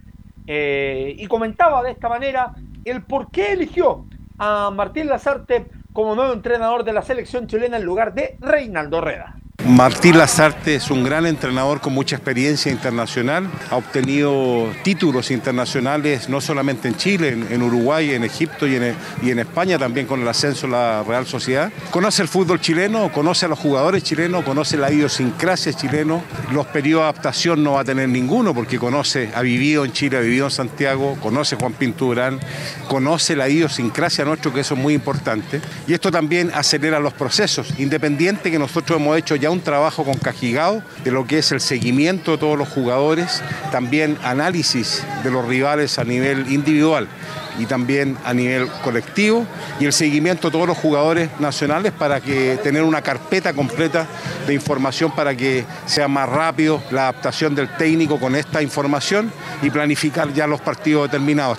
eh, y comentaba de esta manera el por qué eligió a Martín Lazarte como nuevo entrenador de la selección chilena en lugar de Reinaldo Reda. Martín Lazarte es un gran entrenador con mucha experiencia internacional, ha obtenido títulos internacionales no solamente en Chile, en, Uruguay, en Egipto y en, España, también con el ascenso de la Real Sociedad. Conoce el fútbol chileno, conoce a los jugadores chilenos, conoce la idiosincrasia chileno, los periodos de adaptación no va a tener ninguno porque conoce, ha vivido en Chile, ha vivido en Santiago, conoce Juan Pinturán, conoce la idiosincrasia nuestro, que eso es muy importante, y esto también acelera los procesos, independiente que nosotros hemos hecho ya un trabajo con Cajigao de lo que es el seguimiento de todos los jugadores, también análisis de los rivales a nivel individual y también a nivel colectivo y el seguimiento de todos los jugadores nacionales para que tener una carpeta completa de información para que sea más rápido la adaptación del técnico con esta información y planificar ya los partidos determinados.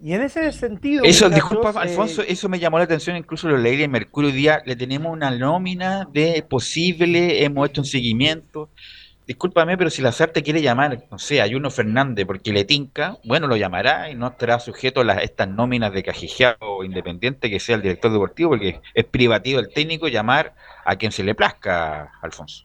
Y en ese sentido. Eso, disculpa, Alfonso, eso me llamó la atención. Incluso lo leí en Mercurio día. Le tenemos una nómina de posible, hemos hecho un seguimiento. Discúlpame, pero si la SARTE quiere llamar, no sé, a Juno Fernández porque le tinca, bueno, lo llamará y no estará sujeto a las, estas nóminas de cajijeado independiente que sea el director deportivo, porque es privativo el técnico llamar a quien se le plazca, Alfonso.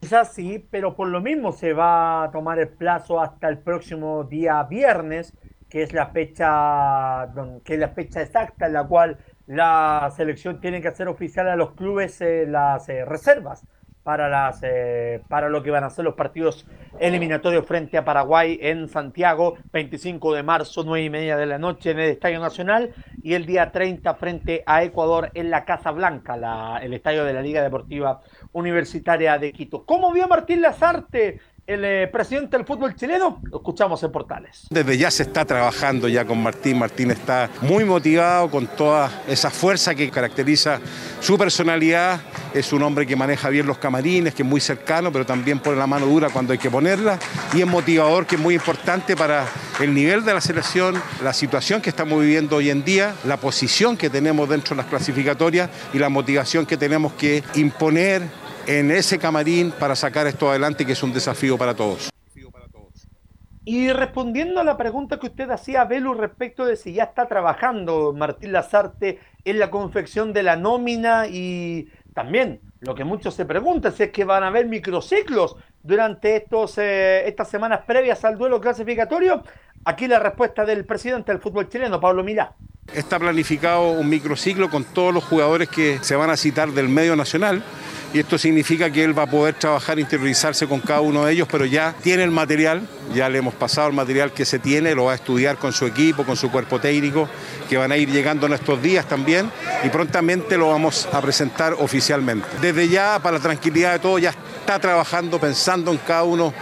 Quizás sí, pero por lo mismo se va a tomar el plazo hasta el próximo día viernes, que es la fecha, que es la fecha exacta en la cual la selección tiene que hacer oficial a los clubes eh, las eh, reservas para las eh, para lo que van a ser los partidos eliminatorios frente a Paraguay en Santiago, 25 de marzo, 9 y media de la noche en el Estadio Nacional y el día 30 frente a Ecuador en la Casa Blanca, la- el estadio de la Liga Deportiva Universitaria de Quito. ¿Cómo vio Martín Lazarte, el eh, presidente del fútbol chileno? Lo escuchamos en Portales. Desde ya se está trabajando ya con Martín. Martín está muy motivado con toda esa fuerza que caracteriza su personalidad. Es un hombre que maneja bien los camarines, que es muy cercano, pero también pone la mano dura cuando hay que ponerla. Y es motivador, que es muy importante para el nivel de la selección, la situación que estamos viviendo hoy en día, la posición que tenemos dentro de las clasificatorias y la motivación que tenemos que imponer en ese camarín para sacar esto adelante, que es un desafío para todos. Y respondiendo a la pregunta que usted hacía, Belu, respecto de si ya está trabajando Martín Lazarte en la confección de la nómina y también lo que muchos se preguntan si es que van a haber microciclos durante estos, eh, estas semanas previas al duelo clasificatorio. Aquí la respuesta del presidente del fútbol chileno, Pablo Milá. Está planificado un microciclo con todos los jugadores que se van a citar del medio nacional y esto significa que él va a poder trabajar, interiorizarse con cada uno de ellos, pero ya tiene el material, ya le hemos pasado el material que se tiene, lo va a estudiar con su equipo, con su cuerpo técnico, que van a ir llegando en estos días también y prontamente lo vamos a presentar oficialmente. Desde ya, para la tranquilidad de todos, ya está trabajando, pensando en cada uno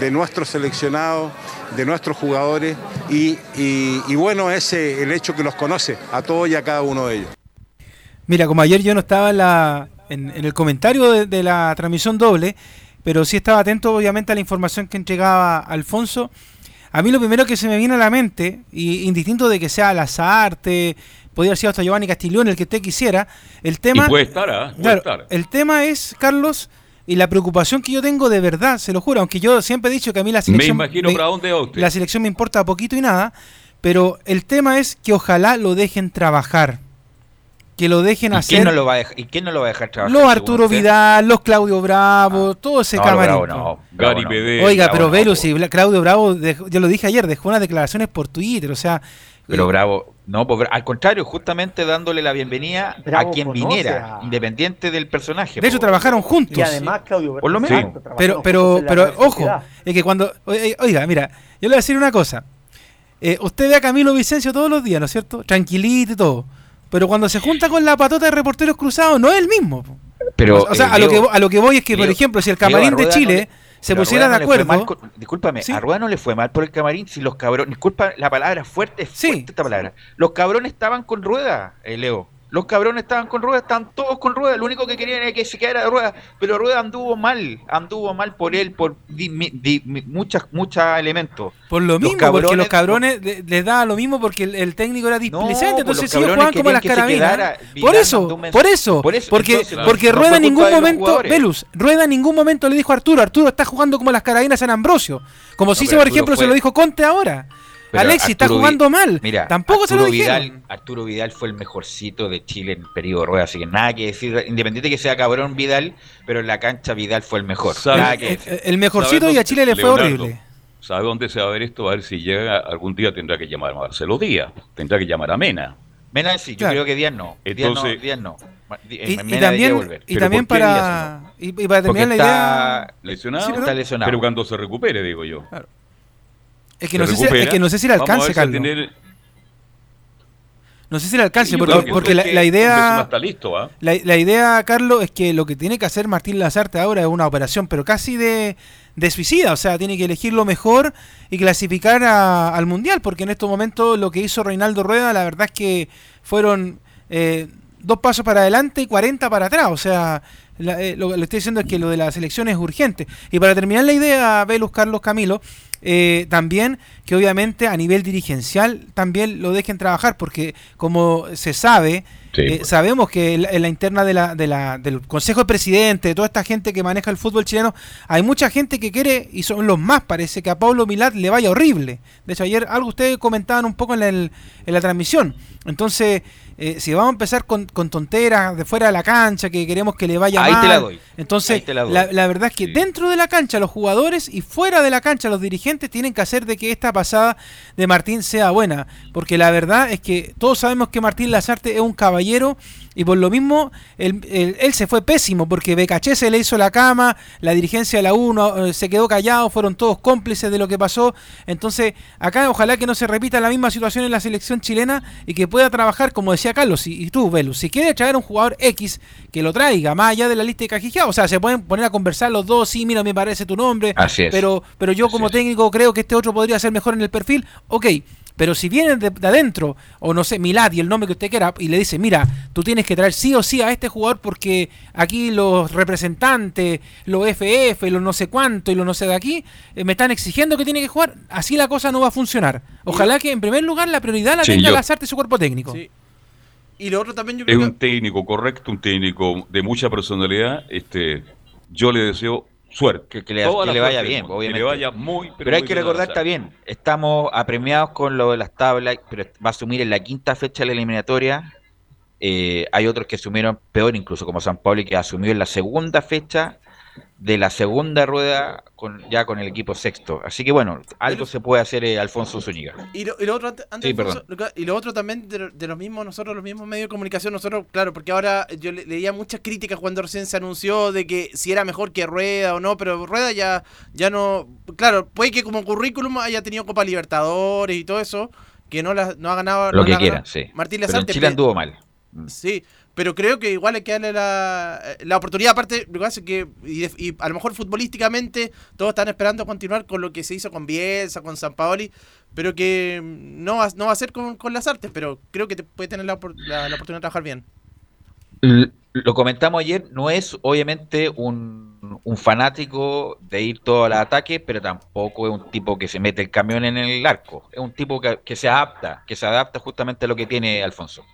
de nuestros seleccionados, de nuestros jugadores y, y- bueno es el hecho que los conoce a todos y a cada uno de ellos. Mira, como ayer yo no estaba en, la, en, en el comentario de, de la transmisión doble, pero sí estaba atento obviamente a la información que entregaba Alfonso. A mí lo primero que se me viene a la mente, y indistinto de que sea Lazarte, podría haber sido hasta Giovanni Castiglione, el que usted quisiera, el tema... Y puede estar, ¿ah? Puede Claro, estar. el tema es, Carlos, y la preocupación que yo tengo de verdad, se lo juro, aunque yo siempre he dicho que a mí la Me selección... imagino para dónde. La selección me importa poquito y nada, pero el tema es que ojalá lo dejen trabajar. Que lo dejen ¿Y hacer... quién, no lo va a dejar, ¿Y quién no lo va a dejar trabajar? Los Arturo? Vidal, los Claudio Bravo, todo ese No, camarín. Bravo no, Bravo Gary no. Oiga, Bravo pero no, Velo, po. si Bla- Claudio Bravo, dejó- yo lo dije ayer, dejó unas declaraciones por Twitter, o sea... Pero eh, Bravo, no, pues, al contrario, justamente dándole la bienvenida Bravo a quien conoce viera, a- independiente del personaje. De hecho, trabajaron juntos. Y además, Claudio Por lo trabajaron Pero, pero, pero, ojo, es que cuando... oiga, Oiga, mira, yo le voy a decir una cosa. Eh, usted ve a Camilo Vicencio todos los días, ¿no es cierto? Tranquilito y todo. Pero cuando se junta con la patota de reporteros cruzados, no es el mismo. Pero, o sea, eh, a, lo Leo, que, a lo que voy es que, por ejemplo, si el camarín de no Chile le- se pusiera de acuerdo... con- discúlpame, Sí. a Rueda no le fue mal por el camarín si los cabrones. Disculpa la palabra fuerte, es Sí. fuerte esta palabra. Los cabrones estaban con Rueda, eh, Leo. Los cabrones estaban con Rueda, estaban todos con Rueda. Lo único que querían era que se quedara Rueda. Pero Rueda anduvo mal, anduvo mal por él, por di- mi- di- mi- muchas, muchos elementos. Por lo Los mismo, porque los cabrones le- les daba lo mismo porque el, el técnico era displicente, pues entonces ellos jugaban como las carabinas. Por eso, por eso, Por eso, porque, entonces, porque no Rueda en ningún de momento. Velus, Rueda en ningún momento le dijo a Arturo, Arturo está jugando como las carabinas San Ambrosio, como si se, por ejemplo, se lo dijo Conte ahora. Pero Alexis está Arturo Vi- jugando mal. Mira, Tampoco se lo Arturo dijeron. Vidal, Arturo Vidal fue el mejorcito de Chile en el periodo rueda, así que nada que decir, independiente que sea cabrón Vidal, pero en la cancha Vidal fue el mejor. Nada que El, decir. el mejorcito ¿Sabe y a Chile le fue Leonardo, horrible. ¿Sabe dónde se va a ver esto? A ver si llega algún día tendrá que llamar a Marcelo Díaz, tendrá que llamar a Mena. Mena sí, yo Claro. creo que Díaz no. Díaz Entonces- no, Díaz no. Ma- Di- Y, y Mena debería también, volver. y también ¿por qué Díaz para, y, y para Porque terminar la idea, está Lesionado, Sí, está lesionado. pero cuando se recupere, digo yo. Es que, no sé si, es que no sé si alcance, Carlos. tener- No sé si le alcance, porque, porque la, la idea... está listo, ¿ah? La, la idea, Carlos, es que lo que tiene que hacer Martín Lazarte ahora es una operación, pero casi de, de suicida. O sea, tiene que elegir lo mejor y clasificar a- al Mundial, porque en estos momentos lo que hizo Reinaldo Rueda, la verdad es que fueron eh, dos pasos para adelante y 40 para atrás. O sea, la- eh, lo que le estoy diciendo es que lo de la selección es urgente. Y para terminar la idea, Velus, Carlos, Camilo, eh, también que obviamente a nivel dirigencial también lo dejen trabajar, porque como se sabe, Sí. eh, sabemos que en la, en la interna de la, de la- del Consejo de Presidente, de toda esta gente que maneja el fútbol chileno, hay mucha gente que quiere, y son los más, parece que a Pablo Milat le vaya horrible. De hecho, ayer algo ustedes comentaban un poco en la, en la transmisión. Entonces, eh, si vamos a empezar con, con tonteras de fuera de la cancha, que queremos que le vaya Ahí mal, te la doy. entonces Ahí te la doy. la, la verdad es que dentro de la cancha los jugadores y fuera de la cancha los dirigentes tienen que hacer de que esta pasada de Martín sea buena, porque la verdad es que todos sabemos que Martín Lazarte es un caballero y por lo mismo él, él- él se fue pésimo porque Becaché se le hizo la cama, la dirigencia de la 1 se quedó callado, fueron todos cómplices de lo que pasó, entonces acá ojalá que no se repita la misma situación en la selección chilena y que pueda trabajar como decía Carlos y, y tú, Velus, si quiere traer un jugador X que lo traiga más allá de la lista de cajillados, o sea, se pueden poner a conversar los dos, sí, mira, me parece tu nombre, Así es. pero pero yo como técnico creo que este otro podría ser mejor en el perfil, ok, pero si viene de, de adentro, o no sé, Milad y el nombre que usted quiera, y le dice, mira, tú tienes que traer sí o sí a este jugador porque aquí los representantes, los FF, los no sé cuánto y los no sé de aquí, eh, me están exigiendo que tiene que jugar, así la cosa no va a funcionar. Ojalá que en primer lugar la prioridad la Sí, tenga yo- y su cuerpo técnico. Y lo otro también yo Es creo un técnico correcto, un técnico de mucha personalidad. Este, yo le deseo suerte. Que le, que vaya bien, obviamente. Que le vaya muy, Pero, hay muy que recordar, está bien, estamos apremiados con lo de las tablas, pero va a asumir en la quinta fecha de la eliminatoria. Eh, hay otros que asumieron peor, incluso como San Pablo, que asumió en la segunda fecha de la segunda rueda con, ya con el equipo sexto. Así que bueno, algo se puede hacer eh, Alfonso Zúñiga. Y lo, y lo otro, antes, Sí, Alfonso, lo y lo otro también de, de los mismos, nosotros, los mismos medios de comunicación, nosotros, claro, porque ahora yo le- leía muchas críticas cuando recién se anunció de que si era mejor que Rueda o no, pero Rueda ya, ya no, claro, puede que como currículum haya tenido Copa Libertadores y todo eso, que no, la, no ha ganado. Lo no que ganado sí. Martín Pero en Lazarte, Chile anduvo mal. Sí, pero creo que igual hay que darle la, la oportunidad, aparte, lo que es que, y, y a lo mejor futbolísticamente, todos están esperando continuar con lo que se hizo con Bielsa, con San Paoli, pero que mm, no va, no va a ser con, con las artes, pero creo que te puede tener la, la- oportunidad de trabajar bien. Lo comentamos ayer, no es obviamente un, un fanático de ir todo al ataque, pero tampoco es un tipo que se mete el camión en el arco. Es un tipo que, que se adapta, que se adapta justamente a lo que tiene Alfonso.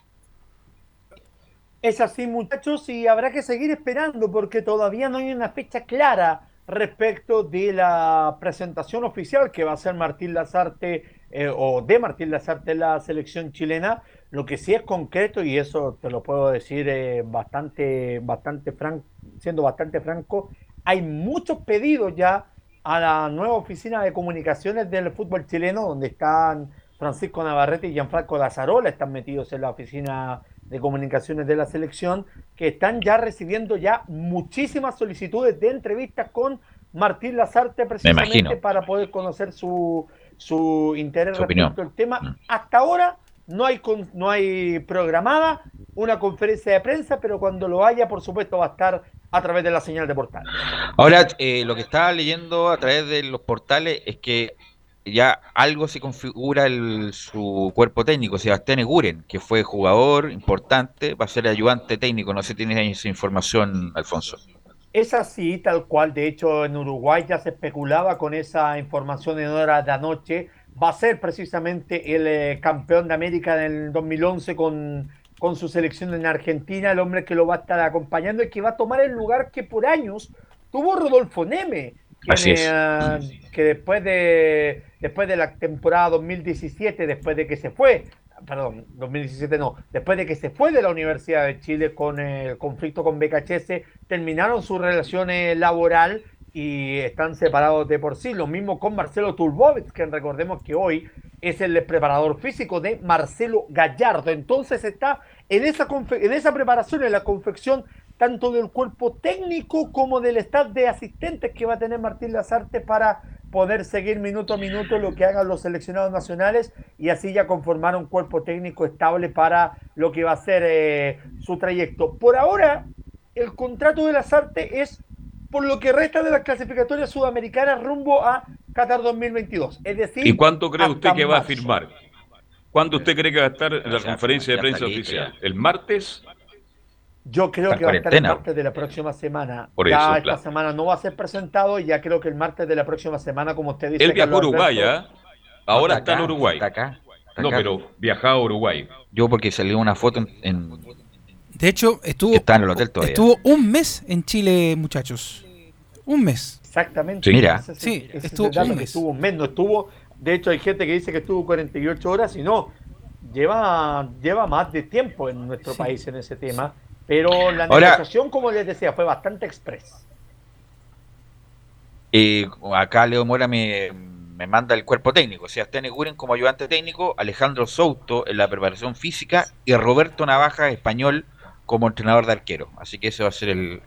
Es así, muchachos, y habrá que seguir esperando porque todavía no hay una fecha clara respecto de la presentación oficial que va a ser Martín Lazarte eh, o de Martín Lazarte la selección chilena. Lo que sí es concreto, y eso te lo puedo decir eh, bastante, bastante franco, siendo bastante franco, hay muchos pedidos ya a la nueva oficina de comunicaciones del fútbol chileno, donde están Francisco Navarrete y Gianfranco Lazarola, están metidos en la oficina de comunicaciones de la selección, que están ya recibiendo ya muchísimas solicitudes de entrevistas con Martín Lazarte precisamente para poder conocer su, su interés Su respecto opinión. al tema. Hasta ahora no hay, con- no hay programada una conferencia de prensa, pero cuando lo haya, por supuesto, va a estar a través de la señal de portal. Ahora, eh, lo que estaba leyendo a través de los portales es que ya algo se configura el, su cuerpo técnico. Sebastián Eguren, que fue jugador importante, va a ser ayudante técnico. No sé si tienes esa información, Alfonso. Es así, tal cual. De hecho, en Uruguay ya se especulaba con esa información en horas de anoche. Va a ser precisamente el eh, campeón de América del 2011 con, con su selección en Argentina, el hombre que lo va a estar acompañando y que va a tomar el lugar que por años tuvo Rodolfo Neme. quien, Así es. eh, que después de después de la temporada 2017, después de que se fue, perdón, 2017 no, después de que se fue de la Universidad de Chile con el conflicto con BKHS, terminaron su relación eh, laboral y están separados de por sí. Lo mismo con Marcelo Turbovitz, que recordemos que hoy es el preparador físico de Marcelo Gallardo. Entonces está en esa, en esa preparación, en la confección tanto del cuerpo técnico como del staff de asistentes que va a tener Martín Lazarte para poder seguir minuto a minuto lo que hagan los seleccionados nacionales y así ya conformar un cuerpo técnico estable para lo que va a ser eh, su trayecto. Por ahora, el contrato de Lazarte es por lo que resta de las clasificatorias sudamericanas rumbo a Qatar 2022. Es decir, ¿y cuánto cree usted que va a firmar? ¿Cuándo usted cree que va a estar en la conferencia de prensa oficial? ¿El martes? Yo creo Está que va a estar el martes de la próxima semana. Por ya eso, esta claro. semana no va a ser presentado y ya creo que el martes de la próxima semana, como usted dice. Él viajó a Uruguay, Alberto, ¿ah? Ahora No, está en acá, Uruguay. está acá, está No, acá. pero viajaba a Uruguay. Yo porque salió una foto en, en- De hecho, estuvo, está en el hotel todavía. estuvo un mes en Chile, muchachos. Un mes. Exactamente. Sí. Mira. Ese Sí, ese estuvo un que mes. estuvo un mes, no estuvo. De hecho, hay gente que dice que estuvo 48 horas y no. Lleva, lleva más de tiempo en nuestro país en ese tema. Pero la Ahora- negociación, como les decía, fue bastante express. Eh, acá Leo Mora me, me manda el cuerpo técnico. Sebastián Eguren como ayudante técnico, Alejandro Souto en la preparación física y Roberto Navaja, español, como entrenador de arquero. Así que ese va a ser el,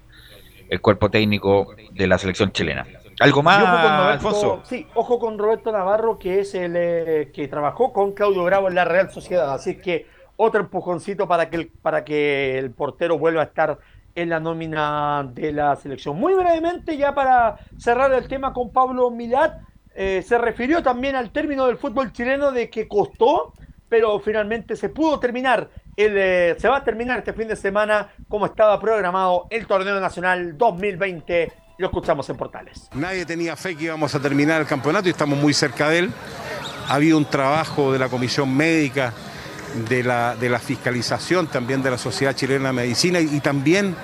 el cuerpo técnico de la selección chilena. ¿Algo más, Y Roberto- Alfonso? Sí, ojo con Roberto Navarro, que es el eh, que trabajó con Claudio Bravo en la Real Sociedad. Así que otro empujoncito para que el, para que el portero vuelva a estar en la nómina de la selección. Muy brevemente, ya para cerrar el tema con Pablo Milat, eh, se refirió también al término del fútbol chileno de que costó, pero finalmente se pudo terminar. El, eh, se va a terminar este fin de semana como estaba programado el torneo nacional 2020. Lo escuchamos en Portales. Nadie tenía fe que íbamos a terminar el campeonato y estamos muy cerca de él. Ha habido un trabajo de la comisión médica, de la, de la fiscalización también de la Sociedad Chilena de Medicina y, también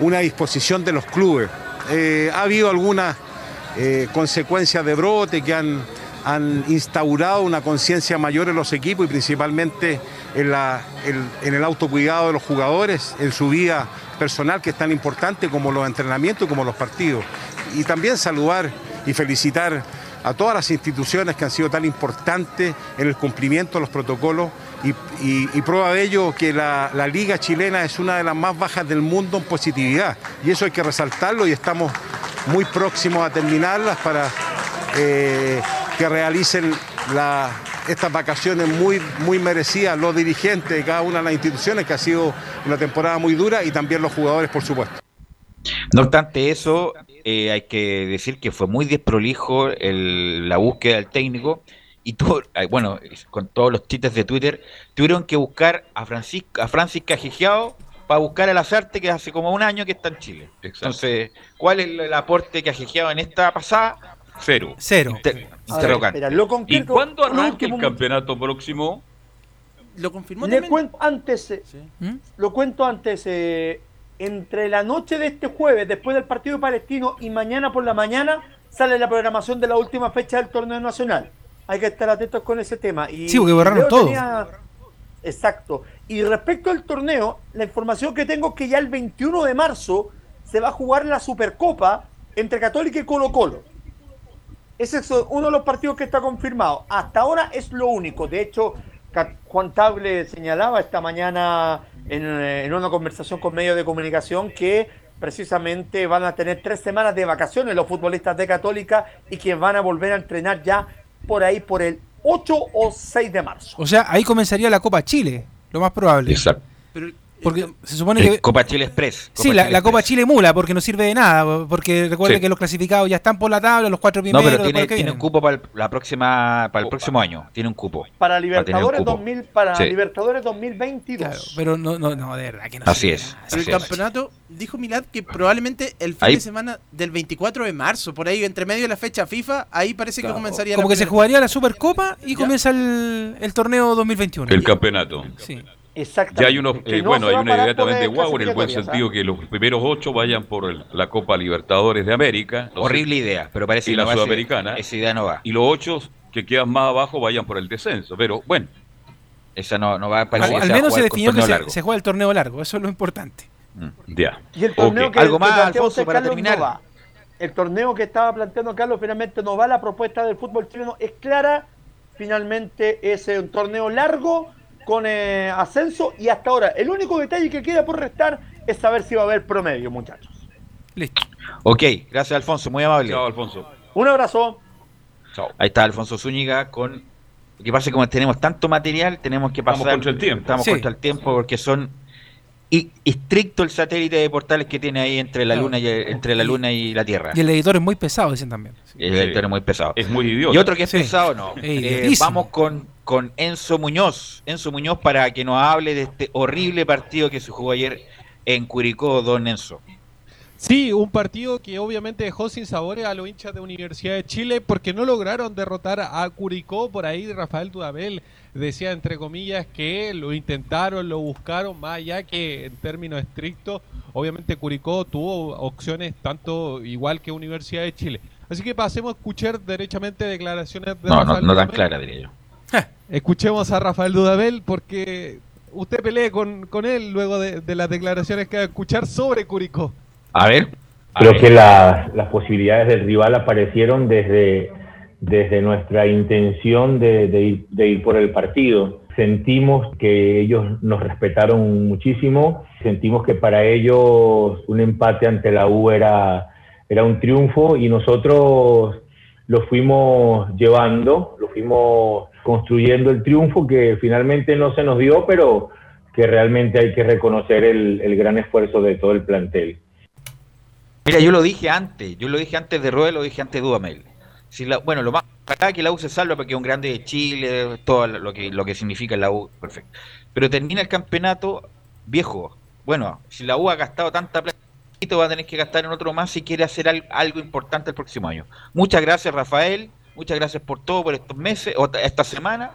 una disposición de los clubes. Eh, ha habido algunas eh, consecuencias de brote que han, han instaurado una conciencia mayor en los equipos y principalmente en, la- en el autocuidado de los jugadores, en su vida personal que es tan importante como los entrenamientos y como los partidos. Y también saludar y felicitar a todas las instituciones que han sido tan importantes en el cumplimiento de los protocolos y, y- prueba de ello que la, la liga chilena es una de las más bajas del mundo en positividad y eso hay que resaltarlo y estamos muy próximos a terminarlas para eh, que realicen la- estas vacaciones muy, muy merecidas los dirigentes de cada una de las instituciones que ha sido una temporada muy dura y también los jugadores por supuesto. No obstante eso, eh, hay que decir que fue muy desprolijo el- la búsqueda del técnico y todo, ay, bueno, con todos los chistes de Twitter, tuvieron que buscar a Francisco, a Francis Cajigiao para buscar a Lazarte que hace como un año que está en Chile. Entonces, ¿cuál es el, aporte Cajigiao en esta pasada? Cero. Cero. Inter- interrogante. Espera, lo ¿Y cuándo arranca el campeonato próximo? ¿Lo confirmó Le también? cuento antes, eh, ¿Mm? lo cuento antes, eh, entre la noche de este jueves, después del partido palestino y mañana por la mañana, sale la programación de la última fecha del torneo nacional. Hay que estar atentos con ese tema. Y Sí, porque borraron todo. tenía- Exacto. Y respecto al torneo, la información que tengo es que ya el 21 de marzo se va a jugar la Supercopa entre Católica y Colo Colo. Ese es uno de los partidos que está confirmado. Hasta ahora es lo único. De hecho, Juan Table señalaba esta mañana en, eh, en una conversación con medios de comunicación que precisamente van a tener tres semanas de vacaciones los futbolistas de Católica y que van a volver a entrenar ya por ahí por el 8 o 6 de marzo. O sea, ahí comenzaría la Copa Chile, lo más probable. Exacto. Porque se supone El que... Copa Chile Express. Sí, Copa la, Chile la Copa Express. Chile mula, porque no sirve de nada, porque recuerden Sí. que los clasificados ya están por la tabla, los cuatro No, primeros. pero después tiene, tiene un cupo para el, la próxima, para el próximo año. Tiene un cupo. Para Libertadores cupo. 2000 para Sí. Libertadores 2022. Pero no, no, no, de verdad que no Así es. nada. Pero el Así es. campeonato, dijo Milad que probablemente el fin Ahí- de semana del 24 de marzo, por ahí entre medio de la fecha FIFA, ahí parece que comenzaría Como la que se jugaría la Supercopa y comienza el, el torneo 2021. El campeonato. Sí. Exactamente. Ya hay unos, eh, no bueno, hay una idea también de Guau en el buen sentido que los primeros ocho vayan por el- la Copa Libertadores de América. no sé, Horrible idea, pero parece y que la no va ese- Sudamericana. Esa idea no va. Y los ocho que quedan más abajo vayan por el descenso. Pero bueno. Esa no, no va a Al, al menos se definió que se, se juega el torneo largo, eso es lo importante. Mm, Ya. Y el torneo Ok. que, Algo más, Alfonso, para Carlos, terminar. no va. El torneo que estaba planteando Carlos finalmente no va. La propuesta del fútbol chileno es clara. Finalmente es un torneo largo con eh, ascenso. Y hasta ahora, el único detalle que queda por restar es saber si va a haber promedio, muchachos. Ok, gracias Alfonso, muy amable. Chao, Alfonso. Un abrazo. Ahí está Alfonso Zúñiga con... Lo que pasa es que como tenemos tanto material, tenemos que pasar... Estamos contra el tiempo. Estamos Sí. contra el tiempo porque son i- estricto el satélite de portales que tiene ahí entre la luna y entre la luna y la Tierra. Y el editor es muy pesado, dicen también. El editor es muy pesado. Es muy idiota. Y otro que es Sí. pesado, no. Eh, vamos con, con Enzo Muñoz. Enzo Muñoz para que nos hable de este horrible partido que se jugó ayer en Curicó, don Enzo. Sí, un partido que obviamente dejó sin sabores a los hinchas de Universidad de Chile porque no lograron derrotar a Curicó. Por ahí Rafael Dudamel decía, entre comillas, que lo intentaron, lo buscaron, más allá que en términos estrictos, obviamente Curicó tuvo opciones tanto igual que Universidad de Chile. Así que pasemos a escuchar derechamente declaraciones de No, no, Rafael no tan clara, diría yo. Escuchemos a Rafael Dudamel porque usted pelee con, con él luego de, de las declaraciones que va a escuchar sobre Curicó. A ver. Creo que la- las posibilidades del rival aparecieron desde, desde nuestra intención de, de ir, de ir por el partido. Sentimos que ellos nos respetaron muchísimo, sentimos que para ellos un empate ante la U era, era un triunfo y nosotros lo fuimos llevando, lo fuimos construyendo el triunfo que finalmente no se nos dio, pero que realmente hay que reconocer el, el gran esfuerzo de todo el plantel. Mira, yo lo dije antes, yo lo dije antes de Rueda, lo dije antes de Dudamel. Si la, bueno, lo más acá que la U se salva porque es un grande de Chile, todo lo que, lo que significa la U, perfecto. Pero termina el campeonato viejo. Bueno, si la U ha gastado tanta plata, va a tener que gastar en otro más si quiere hacer al- algo importante el próximo año. Muchas gracias, Rafael. Muchas gracias por todo, por estos meses, o esta semana.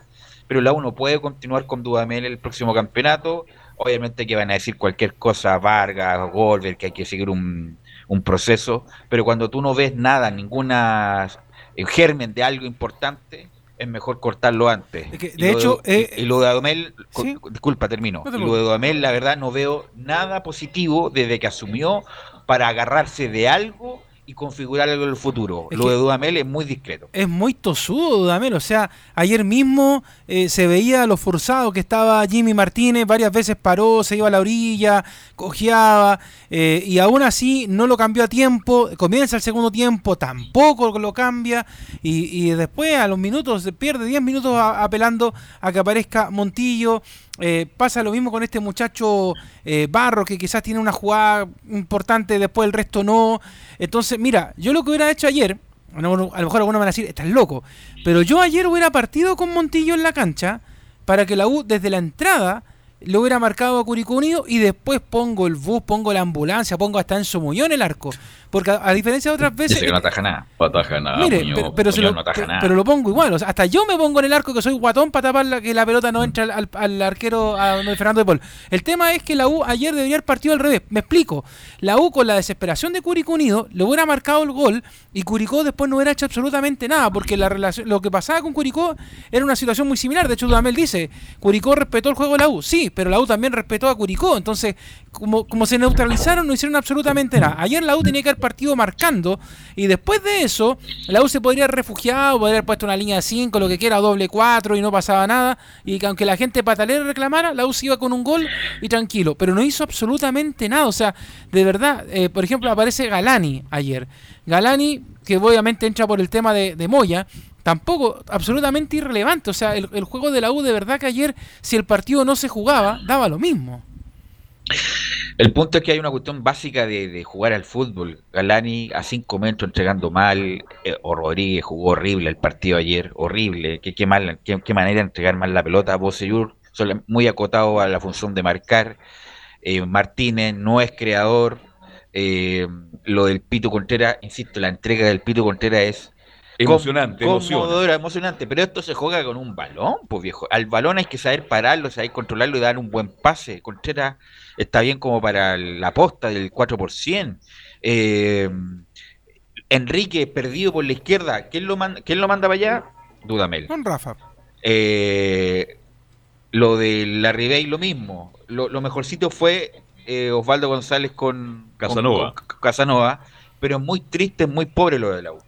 Pero la U no puede continuar con Dudamel el próximo campeonato. Obviamente que van a decir cualquier cosa, Vargas, Golver, que hay que seguir un, un proceso. Pero cuando tú no ves nada, ninguna eh, germen de algo importante, es mejor cortarlo antes. que, Y de lo hecho, y- eh, y, lo de sí. disculpa, termino. No te y lo de. Dudamel, la verdad, no veo nada positivo desde que asumió para agarrarse de algo y configurar algo en el futuro. Es lo de Dudamel es muy discreto. Es muy tosudo Dudamel, o sea, ayer mismo eh, se veía lo forzado que estaba Jimmy Martínez, varias veces paró, se iba a la orilla, cojeaba, eh, y aún así no lo cambió a tiempo, comienza el segundo tiempo, tampoco lo cambia, y, y después a los minutos, se pierde 10 minutos a- apelando a que aparezca Montillo, eh, pasa lo mismo con este muchacho eh, Barro, que quizás tiene una jugada importante, después el resto no. Entonces, mira, yo lo que hubiera hecho ayer, a lo mejor algunos van a decir, estás loco, pero yo ayer hubiera partido con Montillo en la cancha para que la U desde la entrada lo hubiera marcado a Curicó Unido y después pongo el bus, pongo la ambulancia, pongo hasta Enzo Muñoz en el arco. Porque a, a diferencia de otras veces... Dice que no ataja nada. No ataja nada. Mire, Muñoz. pero, pero lo, no ataja nada. pero lo pongo igual. o sea, hasta yo me pongo en el arco que soy guatón para tapar la, que la pelota no entre al, al- al arquero a Fernando de Paul. El tema es que la U ayer debería haber partido al revés. Me explico. La U con la desesperación de Curicó Unido le hubiera marcado el gol y Curicó después no hubiera hecho absolutamente nada porque la relación, lo que pasaba con Curicó era una situación muy similar. De hecho, Dudamel dice, Curicó respetó el juego de la U. Sí, pero la U también respetó a Curicó. Entonces, como, como se neutralizaron, no hicieron absolutamente nada. Ayer la U tenía que haber partido marcando y después de eso, la U se podría haber refugiado, podría haber puesto una línea de 5, lo que quiera, doble 4 y no pasaba nada. Y que aunque la gente patalera reclamara, la U se iba con un gol y tranquilo. Pero no hizo absolutamente nada. O sea, de verdad, eh, por ejemplo, aparece Galani ayer. Galani, que obviamente entra por el tema de, de Moya, tampoco absolutamente irrelevante. O sea, el, el juego de la U de verdad que ayer, si el partido no se jugaba, daba lo mismo. El punto es que hay una cuestión básica de, de jugar al fútbol. Galani a 5 metros entregando mal, eh, o Rodríguez jugó horrible el partido ayer, horrible. Qué, qué, mal, qué, qué manera de entregar mal la pelota. Bosellur, solo- muy acotado a la función de marcar. Eh, Martínez no es creador. Eh, lo del Pito Contreras, insisto, la entrega del Pito Contreras es Emocionante, conmovedora, emocionante, pero esto se juega con un balón, pues viejo. Al balón hay que saber pararlo, saber controlarlo y dar un buen pase. Contreras está bien como para la posta del 4%. Eh, Enrique perdido por la izquierda, ¿quién lo, manda, ¿quién lo manda para allá? Dudamel. Con Rafa. Eh, lo de la Ribey, lo mismo. Lo, lo mejorcito fue eh, Osvaldo González con Casanova. con- con Casanova, pero muy triste, muy pobre lo de la U.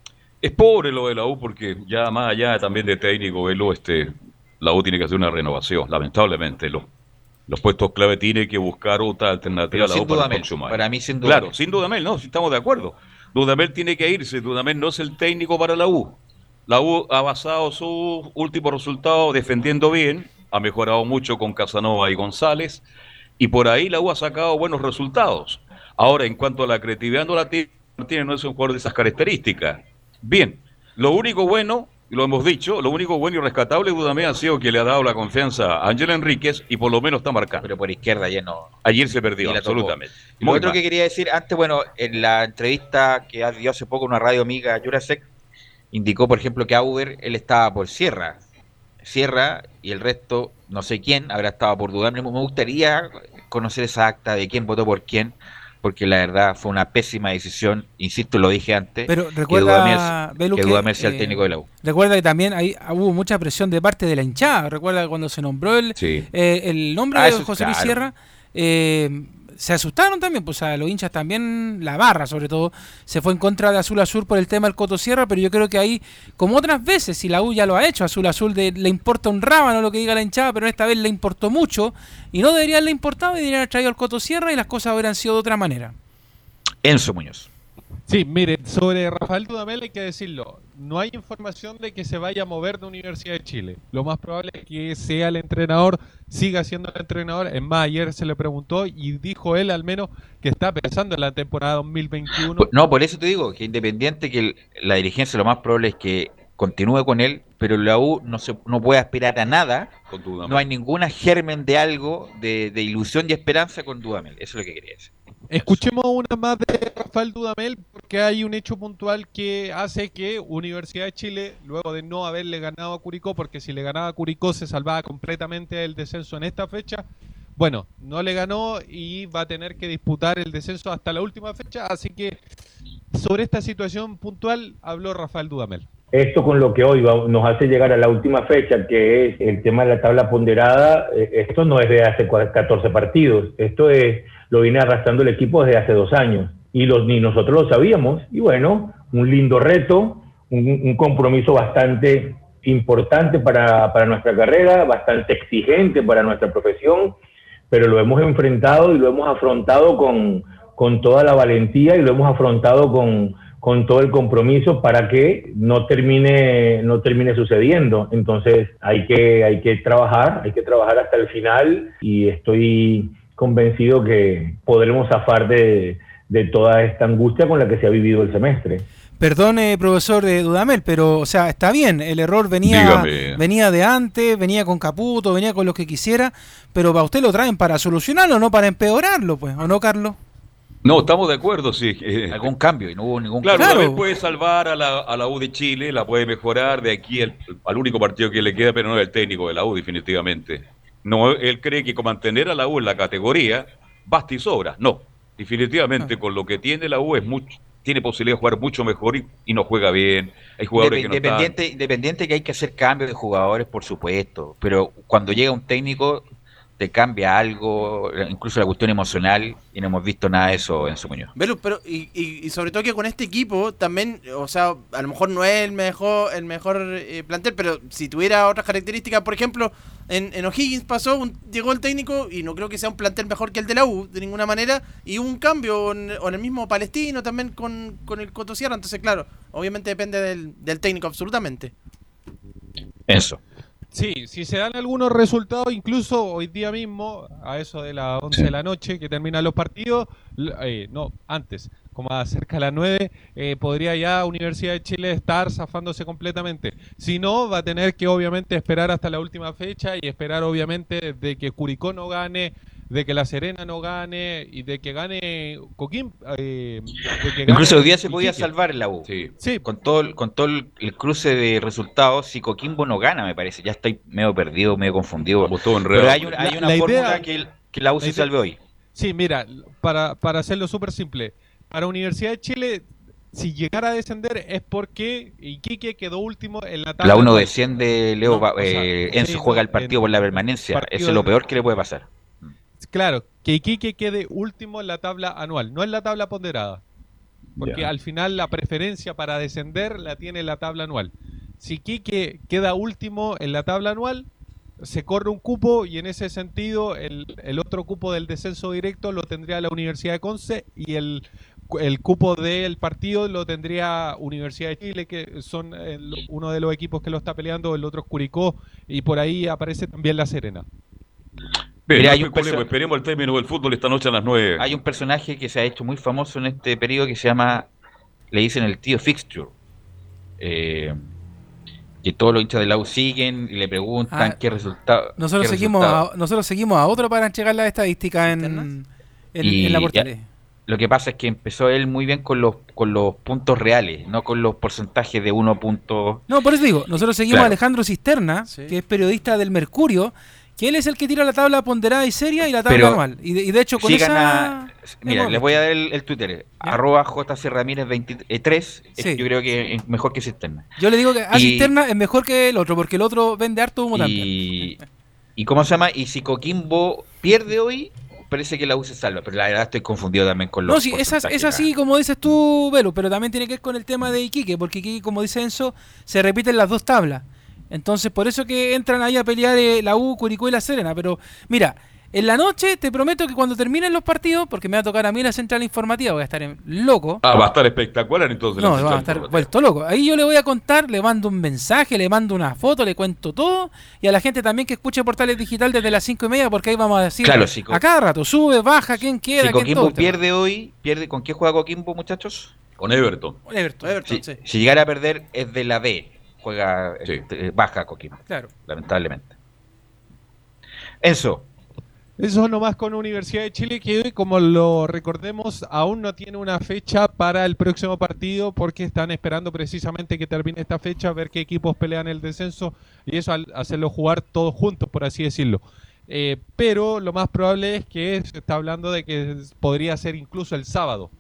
Es pobre lo de la U porque ya más allá también de técnico, Velo, este, la U tiene que hacer una renovación, lamentablemente. Los, los puestos clave tiene que buscar otra alternativa Pero a la para el Dudamel, año. para mí sin Claro, Dudamel. sin Dudamel, no, si estamos de acuerdo. Dudamel tiene que irse, Dudamel no es el técnico para la U. La U ha basado su último resultado defendiendo bien, ha mejorado mucho con Casanova y González, y por ahí la U ha sacado buenos resultados. Ahora, en cuanto a la creatividad, no la tiene, no es un jugador de esas características. Bien, lo único bueno, lo hemos dicho, lo único bueno y rescatable Dudamel ha sido que le ha dado la confianza a Ángel Enríquez y por lo menos está marcado. Pero por izquierda ayer no. Ayer se perdió, absolutamente. Y Lo otro mal. que quería decir, antes, bueno, en la entrevista que dio hace poco una radio amiga, Jurasek, indicó, por ejemplo, que Auber, él estaba por Sierra. Sierra y el resto, no sé quién, habrá estado por Dudamel. Me gustaría conocer esa acta de quién votó por quién, porque la verdad fue una pésima decisión. Insisto, lo dije antes. Pero recuerda, que Dudamel sea el eh, técnico de la U. Recuerda que también ahí hubo mucha presión de parte de la hinchada. Recuerda cuando se nombró el, Sí. eh, el nombre Ah, de José Luis claro. Sierra, eh, se asustaron también, pues a los hinchas también, la barra sobre todo, se fue en contra de Azul Azul por el tema del Coto Sierra, pero yo creo que ahí, como otras veces, si la U ya lo ha hecho, Azul Azul de- le importa un rábano lo que diga la hinchada, pero esta vez le importó mucho y no debería haberle importado y deberían haber traído al Coto Sierra y las cosas hubieran sido de otra manera. Enzo Muñoz. Sí, mire, sobre Rafael Dudamel hay que decirlo. No hay información de que se vaya a mover de Universidad de Chile. Lo más probable es que sea el entrenador, siga siendo el entrenador. Es más, ayer se le preguntó y dijo él al menos que está pensando en la temporada 2021. Por- No, por eso te digo que independiente que la dirigencia lo más probable es que continúe con él, pero la U no se no puede aspirar a nada. Con Dudamel. No hay ninguna germen de algo, de, de ilusión y esperanza con Dudamel. Eso es lo que quería decir. Escuchemos una más de Rafael Dudamel porque hay un hecho puntual que hace que Universidad de Chile, luego de no haberle ganado a Curicó, porque si le ganaba a Curicó se salvaba completamente el descenso en esta fecha, bueno, no le ganó y va a tener que disputar el descenso hasta la última fecha, así que sobre esta situación puntual habló Rafael Dudamel. Esto con lo que hoy va- nos hace llegar a la última fecha, que es el tema de la tabla ponderada, eh, esto no es de hace cua- 14 partidos, esto es lo viene arrastrando el equipo desde hace dos años y los, ni nosotros lo sabíamos. Y bueno, un lindo reto, un, un compromiso bastante importante para, para nuestra carrera, bastante exigente para nuestra profesión, pero lo hemos enfrentado y lo hemos afrontado con, con toda la valentía y lo hemos afrontado con, con todo el compromiso para que no termine, no termine sucediendo. Entonces hay que, hay que trabajar, hay que trabajar hasta el final y estoy convencido que podremos zafar de, de toda esta angustia con la que se ha vivido el semestre. Perdone, profesor de Dudamel, pero o sea, está bien, el error venía, Dígame. venía de antes, venía con Caputo, venía con lo que quisiera, pero para usted lo traen para solucionarlo, no para empeorarlo, pues, ¿o no, Carlos? No, estamos de acuerdo, sí. Algún cambio y no hubo ningún Claro, Claro. Dudamel puede salvar a la, a la U de Chile, la puede mejorar de aquí al, al único partido que le queda, pero no es el técnico de la U, definitivamente. No, él cree que con mantener a la U en la categoría basta y sobra. No, definitivamente con lo que tiene la U es mucho, tiene posibilidad de jugar mucho mejor y, y no juega bien. Hay jugadores que no están. independiente, independiente que hay que hacer cambios de jugadores, por supuesto, pero cuando llega un técnico te cambia algo, incluso la cuestión emocional, y no hemos visto nada de eso en su Muñoz. Velu, pero y, y- y sobre todo que con este equipo también, o sea, a lo mejor no es el mejor el mejor eh, plantel, pero si tuviera otras características, por ejemplo, en, en O'Higgins pasó, un- llegó el técnico y no creo que sea un plantel mejor que el de la U, de ninguna manera, y hubo un cambio en, o en el mismo Palestino también con, con el Coto Sierra, entonces claro, obviamente depende del, del técnico absolutamente. Eso. Sí, si se dan algunos resultados, incluso hoy día mismo, a eso de las 11 de la noche que terminan los partidos, eh, no, antes, como a cerca de las 9, eh, podría ya Universidad de Chile estar zafándose completamente. Si no, va a tener que obviamente esperar hasta la última fecha y esperar obviamente de que Curicó no gane, de que La Serena no gane y de que gane Coquín. eh, de que Incluso gane hoy día se podía Iquique. salvar la U. Sí. Con todo, el, con todo el, el cruce de resultados, si Coquimbo no gana, me parece, ya estoy medio perdido, medio confundido. Pero hay, un- hay una la fórmula idea- que, el- que la U la se idea- salve hoy. Sí, mira, para, para hacerlo súper simple, para Universidad de Chile si llegara a descender es porque Iquique quedó último en la tabla. La 1 anual. desciende, Leo, No, va- o sea, eh, Enzo sí, juega el partido en- por la permanencia. Eso es lo peor que le puede pasar. Claro, que Iquique quede último en la tabla anual, no en la tabla ponderada. Porque al final la preferencia para descender la tiene la tabla anual. Si Iquique queda último en la tabla anual, se corre un cupo y en ese sentido el, el otro cupo del descenso directo lo tendría la Universidad de Conce y el, el cupo del partido lo tendría Universidad de Chile, que son el- uno de los equipos que lo está peleando, el otro es Curicó y por ahí aparece también La Serena. Bien, Mira, no hay un perso- esperemos el término del fútbol esta noche a las 9. Hay un personaje que se ha hecho muy famoso en este periodo que se llama, le dicen el tío Fixture. Eh, que todos los hinchas de la U siguen y le preguntan Ah, qué resultado. Nosotros qué seguimos, resultado. a, nosotros seguimos a otro para entregar las estadísticas en, en, Y en la portales. Lo que pasa es que empezó él muy bien con los con los puntos reales, no con los porcentajes de uno punto. No, por eso digo, nosotros seguimos Claro. a Alejandro Cisterna, que es periodista del Mercurio, que él es el que tira la tabla ponderada y seria y la tabla Pero anual. Y de, y de hecho con sigan esa... a- mira, les voy a dar el, el Twitter, arroba JC Ramírez 23, Sí. yo creo que es mejor que Cisterna. Yo le digo que a Y- Cisterna es mejor que el otro, porque el otro vende harto humo también. Y, y cómo se llama, y si Coquimbo pierde hoy, parece que la U se salva, pero la verdad estoy confundido también con los No, sí, es así como dices tú, Velo, pero también tiene que ver con el tema de Iquique, porque Iquique, como dice Enzo, se repiten las dos tablas. Entonces, por eso que entran ahí a pelear eh, la U, Curicó y la Serena. Pero, mira, en la noche te prometo que cuando terminen los partidos, porque me va a tocar a mí la central informativa, voy a estar en- loco. Ah, va a estar espectacular entonces. la No, va a estar vuelto loco. Ahí yo le voy a contar, le mando un mensaje, le mando una foto, le cuento todo. Y a la gente también que escuche Portales Digital desde las cinco y media, porque ahí vamos a decir Claro, sí, co- a cada rato, sube, baja, quién queda, Si quién Coquimbo todo. pierde hoy, pierde ¿con qué juega Coquimbo, muchachos? Con Everton. Everton. Si, si llegara a perder es de la B, juega este, baja Coquimbo. Claro. Lamentablemente. Eso. Eso nomás con Universidad de Chile, que hoy, como lo recordemos, aún no tiene una fecha para el próximo partido porque están esperando precisamente que termine esta fecha, ver qué equipos pelean el descenso y eso al hacerlo jugar todos juntos, por así decirlo. Eh, pero lo más probable es que se está hablando de que podría ser incluso el sábado.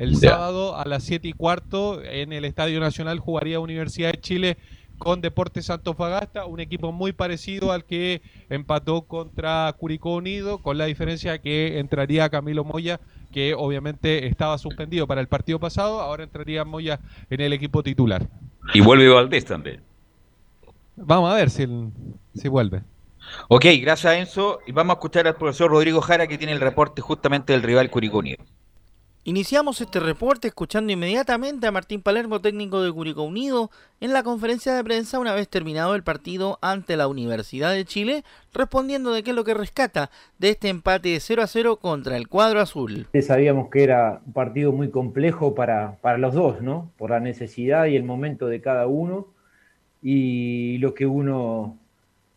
El sábado a las 7 y cuarto en el Estadio Nacional jugaría Universidad de Chile con Deportes Antofagasta, un equipo muy parecido al que empató contra Curicó Unido, con la diferencia que entraría Camilo Moya, que obviamente estaba suspendido para el partido pasado, ahora entraría Moya en el equipo titular. Y vuelve Valdés también. Vamos a ver si, si vuelve. Ok, gracias Enzo. Y vamos a escuchar al profesor Rodrigo Jara que tiene el reporte justamente del rival Curicó Unido. Iniciamos este reporte escuchando inmediatamente a Martín Palermo, técnico de Curicó Unido, en la conferencia de prensa una vez terminado el partido ante la Universidad de Chile, respondiendo de qué es lo que rescata de este empate de 0 a 0 contra el cuadro azul. Sabíamos que era un partido muy complejo para, para los dos, ¿no? Por la necesidad y el momento de cada uno. Y lo que uno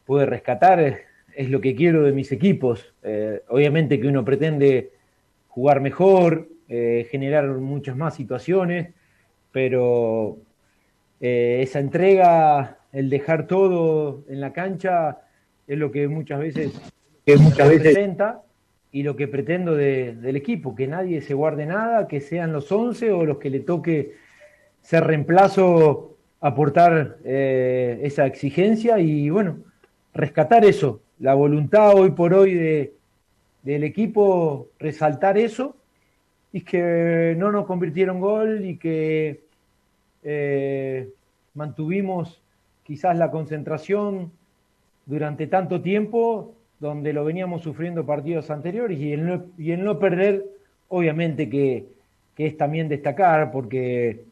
puede rescatar es, lo que quiero de mis equipos. Eh, obviamente que uno pretende jugar mejor, eh, generar muchas más situaciones, pero eh, esa entrega, el dejar todo en la cancha, es lo que muchas veces, que muchas veces presenta y lo que pretendo de- del equipo, que nadie se guarde nada, que sean los 11 o los que le toque ser reemplazo, aportar eh, esa exigencia y bueno, rescatar eso, la voluntad hoy por hoy de, del equipo, resaltar eso y que no nos convirtieron gol y que eh, mantuvimos quizás la concentración durante tanto tiempo donde lo veníamos sufriendo partidos anteriores y el no, perder, obviamente que, que es también destacar porque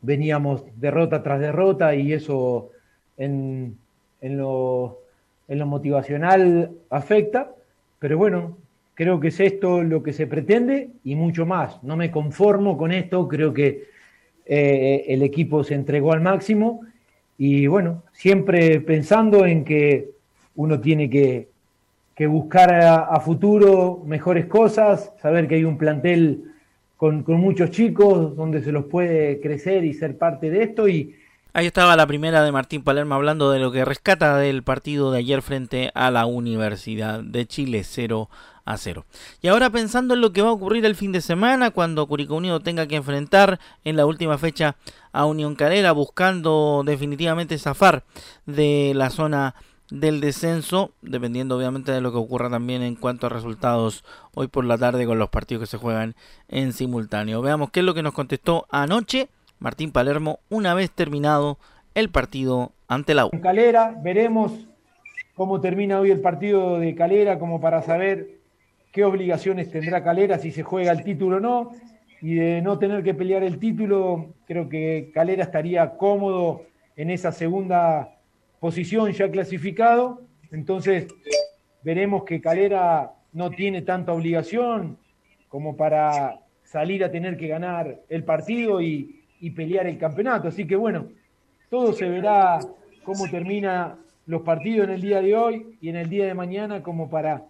veníamos derrota tras derrota y eso en, en lo, en lo motivacional afecta, pero bueno, creo que es esto lo que se pretende y mucho más. No me conformo con esto, creo que eh, el equipo se entregó al máximo y bueno, siempre pensando en que uno tiene que, que buscar a, futuro mejores cosas, saber que hay un plantel con, con muchos chicos donde se los puede crecer y ser parte de esto y, Ahí estaba la primera de Martín Palermo hablando de lo que rescata del partido de ayer frente a la Universidad de Chile 0 a 0. Y ahora pensando en lo que va a ocurrir el fin de semana cuando Curicó Unido tenga que enfrentar en la última fecha a Unión Calera buscando definitivamente zafar de la zona del descenso, dependiendo obviamente de lo que ocurra también en cuanto a resultados hoy por la tarde con los partidos que se juegan en simultáneo. Veamos qué es lo que nos contestó anoche Martín Palermo una vez terminado el partido ante la U. Calera, veremos cómo termina hoy el partido de Calera como para saber qué obligaciones tendrá Calera si se juega el título o no. Y de no tener que pelear el título, creo que Calera estaría cómodo en esa segunda posición ya clasificado. Entonces, veremos que Calera no tiene tanta obligación como para salir a tener que ganar el partido y, pelear el campeonato. Así que bueno, todo se verá cómo termina los partidos en el día de hoy y en el día de mañana como para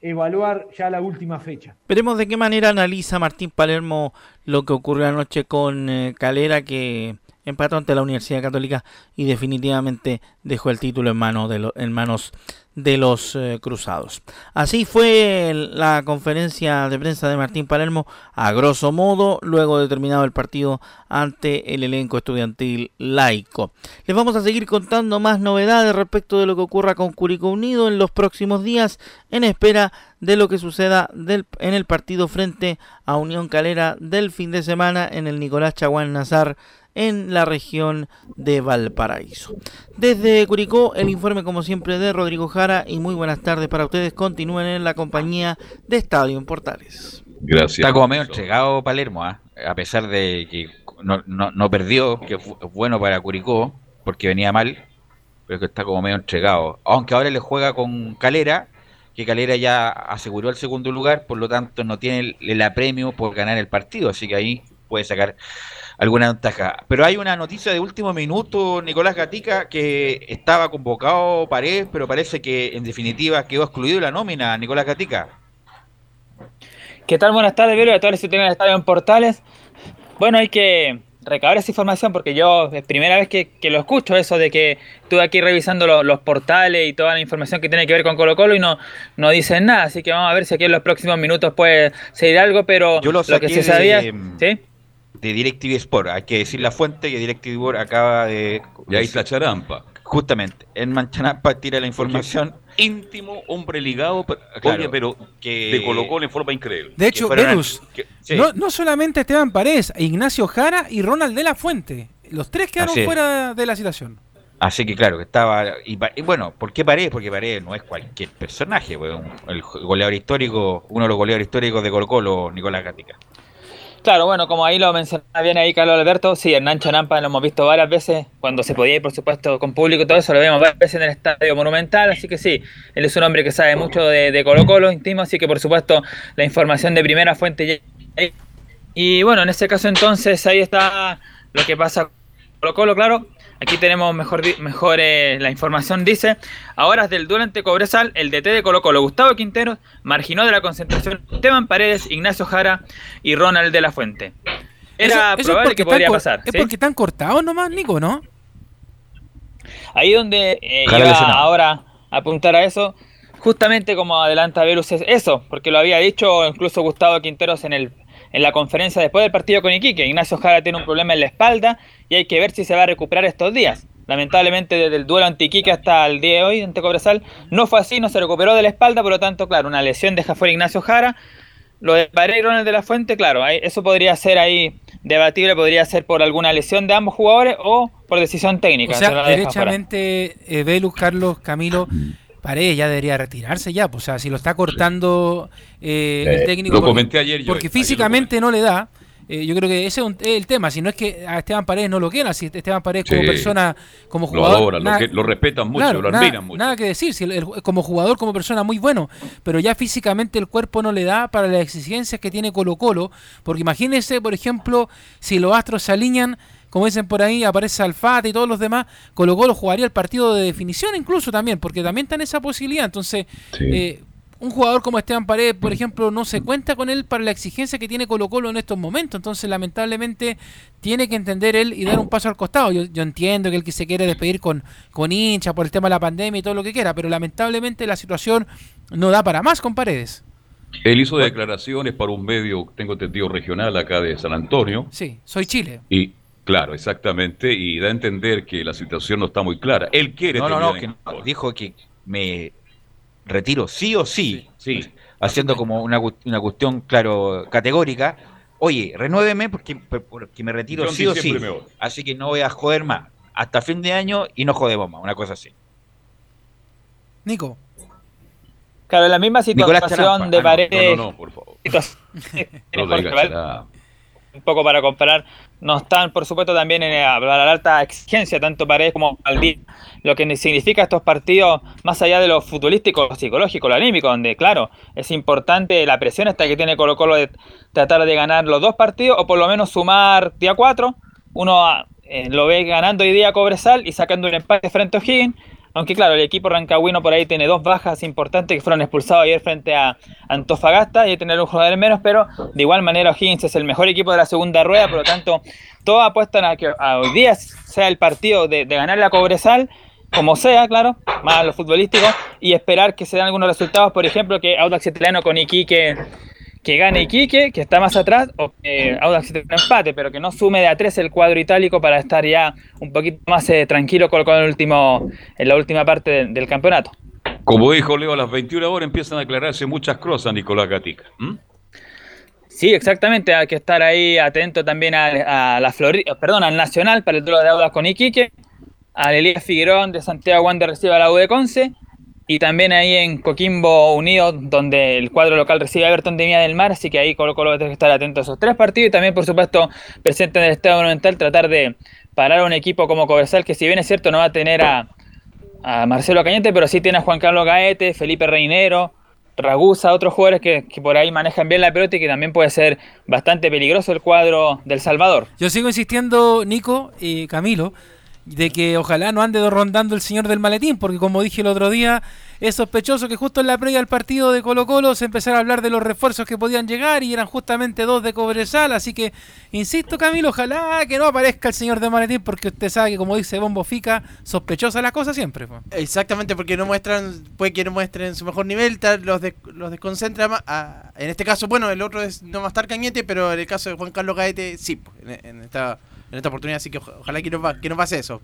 evaluar ya la última fecha. Veremos de qué manera analiza Martín Palermo lo que ocurrió anoche con eh, Calera que empató ante la Universidad Católica y definitivamente dejó el título en, mano de en manos de los eh, Cruzados. Así fue la conferencia de prensa de Martín Palermo a grosso modo, luego de terminado el partido ante el elenco estudiantil laico. Les vamos a seguir contando más novedades respecto de lo que ocurra con Curicó Unido en los próximos días, en espera de lo que suceda en el partido frente a Unión Calera del fin de semana en el Nicolás Chaguán Nazar en la región de Valparaíso. Desde Curicó, el informe como siempre de Rodrigo Jara y muy buenas tardes para ustedes. Continúen en la compañía de Estadio en Portales. Gracias. Está como medio entregado Palermo, ¿ah? a pesar de que no, no, perdió, que fue bueno para Curicó, porque venía mal, pero que está como medio entregado. Aunque ahora le juega con Calera, que Calera ya aseguró el segundo lugar, por lo tanto no tiene el, el apremio por ganar el partido, así que ahí puede sacar alguna ventaja. Pero hay una noticia de último minuto, Nicolás Gatica, que estaba convocado Paredes, pero parece que en definitiva quedó excluido la nómina, Nicolás Gatica. ¿Qué tal? Buenas tardes, Vero, a todos los que tienen el estadio en Portales. Bueno, hay que recabar esa información porque yo es primera vez que, lo escucho eso de que estuve aquí revisando los portales y toda la información que tiene que ver con Colo Colo y no, no dicen nada, así que vamos a ver si aquí en los próximos minutos puede seguir algo, pero yo lo, que se sabía... ¿sí? De DirecTV Sport. Hay que decir la fuente que DirecTV Sport acaba de. Y ahí está Charampa. Justamente, en Mancharampa tira la información. íntimo, hombre ligado, claro, pero que te colocó en forma increíble. De hecho, Venus, no, solamente Esteban Paredes, Ignacio Jara y Ronald de la Fuente. Los tres quedaron fuera de la situación. Así que claro, que estaba. Y, bueno, ¿por qué Paredes? Porque Paredes no es cualquier personaje, el goleador histórico, uno de los goleadores históricos de Colo Colo, Nicolás Gatica. Claro, bueno, como ahí lo mencionaba bien ahí Carlos Alberto, sí, Hernán Chanampa lo hemos visto varias veces, cuando se podía ir, por supuesto, con público y todo eso, lo vemos varias veces en el Estadio Monumental, así que sí, él es un hombre que sabe mucho de, de Colo Colo íntimo, así que por supuesto la información de primera fuente. Y bueno, en este caso entonces ahí está lo que pasa con Colo Colo, claro, Aquí tenemos mejor, mejor eh, la información, dice, a horas del duelo ante Cobresal, el DT de Colo Colo, Gustavo Quintero, marginó de la concentración Esteban Paredes, Ignacio Jara y Ronald de la Fuente. Era probable que podría pasar. Es porque están cortados nomás, Nico, ¿no? Ahí donde eh, iba ahora a apuntar a eso, justamente como adelanta Verus es eso, porque lo había dicho incluso Gustavo Quinteros en el en la conferencia después del partido con Iquique. Ignacio Jara tiene un problema en la espalda y hay que ver si se va a recuperar estos días. Lamentablemente desde el duelo ante Iquique hasta el día de hoy ante Cobresal no fue así, no se recuperó de la espalda, por lo tanto, claro, una lesión deja fuera Ignacio Jara. Lo de Paredes de la Fuente, claro, eso podría ser ahí debatible, podría ser por alguna lesión de ambos jugadores o por decisión técnica. O sea, derechamente, eh, Velus, Carlos, Camilo, Paredes ya debería retirarse ya, pues, o sea, si lo está cortando eh, el técnico. Lo comenté ayer Porque físicamente no le da. Eh, yo creo que ese es, el tema. Si no es que a Esteban Paredes no lo quiera, si Esteban Paredes como persona, como jugador. Lo, lo, respetan mucho, lo admiran mucho. Nada que decir, si como jugador, como persona, muy bueno. Pero ya físicamente el cuerpo no le da para las exigencias que tiene Colo-Colo. Porque imagínense, por ejemplo, si los astros se alinean como dicen por ahí, aparece Alfate y todos los demás, Colo Colo jugaría el partido de definición incluso también, porque también está en esa posibilidad. Entonces, eh, un jugador como Esteban Paredes, por ejemplo, no se cuenta con él para la exigencia que tiene Colo Colo en estos momentos. Entonces, lamentablemente, tiene que entender él y dar un paso al costado. Yo, yo entiendo que él que se quiere despedir con, con hincha por el tema de la pandemia y todo lo que quiera, pero lamentablemente la situación no da para más con Paredes. Él hizo declaraciones para un medio, tengo entendido, regional acá de San Antonio. Sí, soy Chile. Y, claro, exactamente, y da a entender que la situación no está muy clara. Él quiere No, no, no, que no, dijo que me retiro sí o sí, Sí, haciendo como una, una cuestión, claro, categórica. Oye, renuéveme porque, porque me retiro Yo sí o sí. Así que no voy a joder más. Hasta fin de año y no jodemos más, una cosa así. Nico. Claro, en la misma situación de Ah, no, Paredes. no, no, por favor. un poco para comparar, no están por supuesto también en la, la alta exigencia, tanto Paredes como Valdí, lo que significa estos partidos más allá de lo futbolístico, psicológico, lo anímico, donde claro, es importante la presión hasta que tiene Colo Colo de tratar de ganar los dos partidos o por lo menos sumar día 4, uno ah, eh, lo ve ganando hoy día Cobresal y sacando un empate frente a O'Higgins, aunque claro, el equipo rancagüino por ahí tiene dos bajas importantes que fueron expulsados ayer frente a Antofagasta y tener un jugador menos, pero de igual manera O'Higgins es el mejor equipo de la segunda rueda, por lo tanto, todos apuestan a que hoy día sea el partido de, de ganarle a Cobresal, como sea, claro, más a lo futbolístico, y esperar que se den algunos resultados, por ejemplo, que Audax Italiano con Iquique que gane Iquique, que está más atrás, o que Audax Italiano empate, pero que no sume de a tres el cuadro itálico para estar ya un poquito más eh, tranquilo con, con el último, en la última parte del, del campeonato. Como dijo Leo, a las 21 horas empiezan a aclararse muchas cosas, Nicolás Gatica. ¿Mm? Sí, exactamente, hay que estar ahí atento también a, a la perdón, al Nacional para el duelo de Audax con Iquique, al Elías Figueroa de Santiago Wander recibe a la U de Conce, y también ahí en Coquimbo Unido, donde el cuadro local recibe a Everton de Villa del Mar, así que ahí Colo Colo va a tener que estar atento a esos tres partidos y también, por supuesto, presente en el Estado Monumental, tratar de parar a un equipo como Cobresal, que si bien es cierto no va a tener a, a Marcelo Cañete, pero sí tiene a Juan Carlos Gaete, Felipe Reinero, Ragusa, otros jugadores que, que por ahí manejan bien la pelota y que también puede ser bastante peligroso el cuadro del Salvador. Yo sigo insistiendo, Nico y Camilo, de que ojalá no ande rondando el señor del maletín, porque como dije el otro día, es sospechoso que justo en la previa del partido de Colo Colo se empezara a hablar de los refuerzos que podían llegar y eran justamente dos de Cobresal, así que insisto Camilo, ojalá que no aparezca el señor del maletín, porque usted sabe que como dice Bombo Fica, sospechosa la cosa siempre. Exactamente, porque no muestran, puede que no muestren su mejor nivel, tal, los, de- los desconcentra más. a- en este caso, bueno, el otro es no a estar Cañete, pero en el caso de Juan Carlos Gaete, sí, en, en esta, en esta oportunidad, así que oja- ojalá que no, que no pase eso.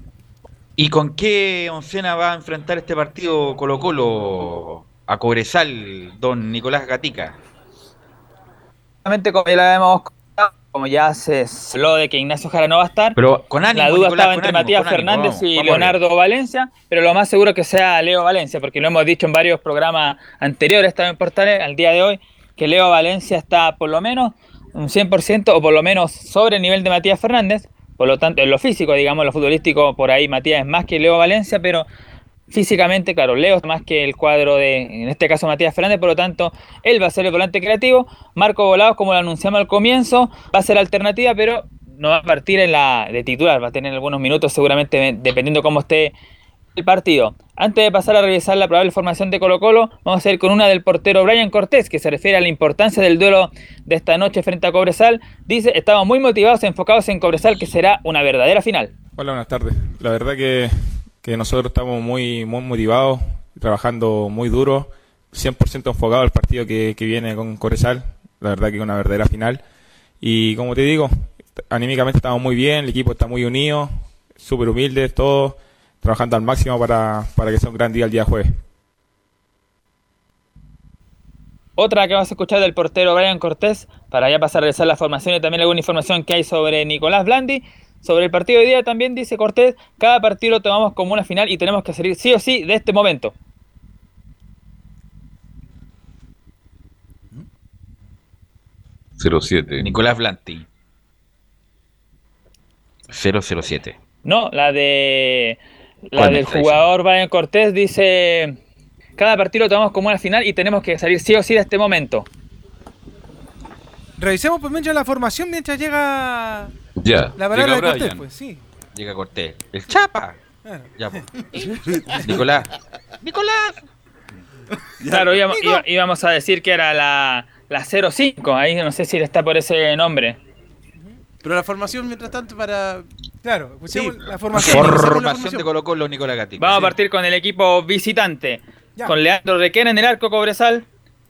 ¿Y con qué oncena va a enfrentar este partido Colo Colo a Cobresal, don Nicolás Gatica? Como ya la hemos comentado, como ya se habló de que Ignacio Jara no va a estar, Pero con ánimo, la duda Nicolás, estaba entre ánimo, Matías ánimo, Fernández vamos, y vamos Leonardo Valencia, pero lo más seguro que sea Leo Valencia, porque lo hemos dicho en varios programas anteriores, estaba en portales al día de hoy, que Leo Valencia está por lo menos un 100% o por lo menos sobre el nivel de Matías Fernández, por lo tanto en lo físico, digamos, en lo futbolístico, por ahí Matías es más que Leo Valencia, pero físicamente, claro, Leo es más que el cuadro de, en este caso, Matías Fernández, por lo tanto, él va a ser el volante creativo. Marco Volados, como lo anunciamos al comienzo, va a ser alternativa, pero no va a partir en la de titular, va a tener algunos minutos seguramente, dependiendo cómo esté el partido. Antes de pasar a revisar la probable formación de Colo Colo, vamos a ir con una del portero Brian Cortés, que se refiere a la importancia del duelo de esta noche frente a Cobresal. Dice, estamos muy motivados, enfocados en Cobresal, que será una verdadera final. Hola, buenas tardes. La verdad que, nosotros estamos muy, motivados, trabajando muy duro, 100% enfocados al partido que, que viene con Corezal. La verdad que es una verdadera final. Y como te digo, anímicamente estamos muy bien, el equipo está muy unido, súper humildes, todos trabajando al máximo para, para que sea un gran día el día jueves. Otra que vas a escuchar del portero Brian Cortés, para ya pasar a revisar la formación y también alguna información que hay sobre Nicolás Blandi. Sobre el partido de hoy día también dice Cortés, cada partido lo tomamos como una final y tenemos que salir sí o sí de este momento. Nicolás Blanti. 007. No, la de la ¿Cuál me del jugador Brian Cortés dice, cada partido lo tomamos como una final y tenemos que salir sí o sí de este momento. Revisemos pues mientras la formación mientras llega Ya, la palabra de llega Cortés, Brian. pues sí. Llega Cortés. El Chapa. Claro. Ya, pues. Nicolás. Nicolás. Claro, iba- íbamos a decir que era la, la 05, ahí no sé si está por ese nombre. Pero la formación, mientras tanto, para. Claro, escuchemos Sí. la formación. Formación de Colo Colo, Nicolás Gatica. Vamos a partir con el equipo visitante. Ya. Con Leandro Requena en el arco Cobresal,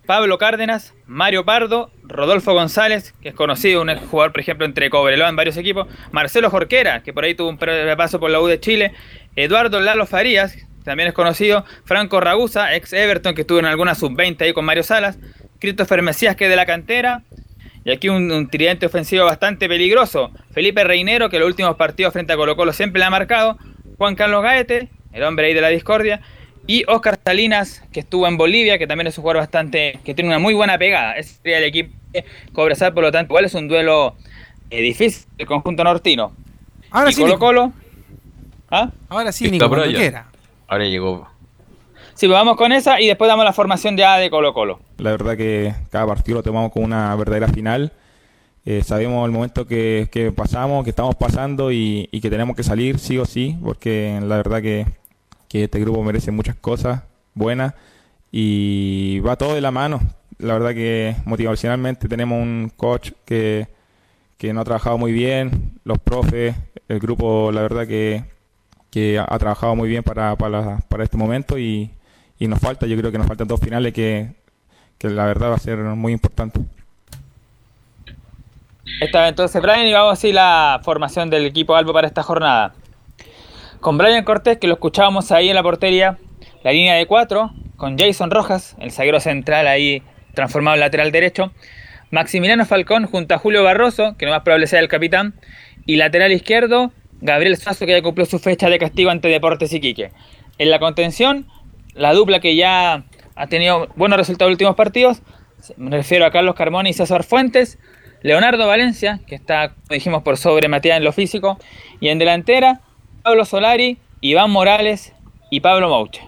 Pablo Cárdenas, Mario Pardo, Rodolfo González, que es conocido, un jugador, por ejemplo, entre Cobreloa en varios equipos, Marcelo Jorquera, que por ahí tuvo un paso por la U de Chile, Eduardo Lalo Farías, que también es conocido, Franco Ragusa, ex Everton, que estuvo en alguna sub-20 ahí con Mario Salas, Christopher Mesías, que es de la cantera, y aquí un, un tridente ofensivo bastante peligroso. Felipe Reinero, que los últimos partidos frente a Colo Colo siempre le ha marcado. Juan Carlos Gaete, el hombre ahí de la discordia. Y Oscar Salinas, que estuvo en Bolivia, que también es un jugador bastante. que tiene una muy buena pegada. Ese sería el equipo de Cobresal, por lo tanto, igual es un duelo eh, difícil el conjunto nortino. Ahora y sí, Colo. Colo. ¿Ah? Ahora sí, Nico. Ahora llegó. Sí, pues vamos con esa y después damos la formación ya de Colo Colo. La verdad que cada partido lo tomamos como una verdadera final. Eh, sabemos el momento que, que pasamos, que estamos pasando y, y que tenemos que salir sí o sí, porque la verdad que, que este grupo merece muchas cosas buenas y va todo de la mano. La verdad que motivacionalmente tenemos un coach que, que nos ha trabajado muy bien, los profes, el grupo, la verdad que, que ha, ha trabajado muy bien para, para, para este momento y, y nos falta, yo creo que nos faltan dos finales que, que la verdad va a ser muy importante. Esta entonces Brian y vamos así la formación del equipo Albo para esta jornada. Con Brian Cortés, que lo escuchábamos ahí en la portería, la línea de cuatro, con Jason Rojas, el zaguero central ahí transformado en lateral derecho, Maximiliano Falcón junto a Julio Barroso, que lo más probable sea el capitán, y lateral izquierdo, Gabriel Suazo, que ya cumplió su fecha de castigo ante Deportes Iquique. En la contención, la dupla que ya ha tenido buenos resultados en los últimos partidos, me refiero a Carlos Carmona y César Fuentes, Leonardo Valencia, que está, como dijimos, por sobre Matías en lo físico, y en delantera, Pablo Solari, Iván Morales y Pablo Mouche.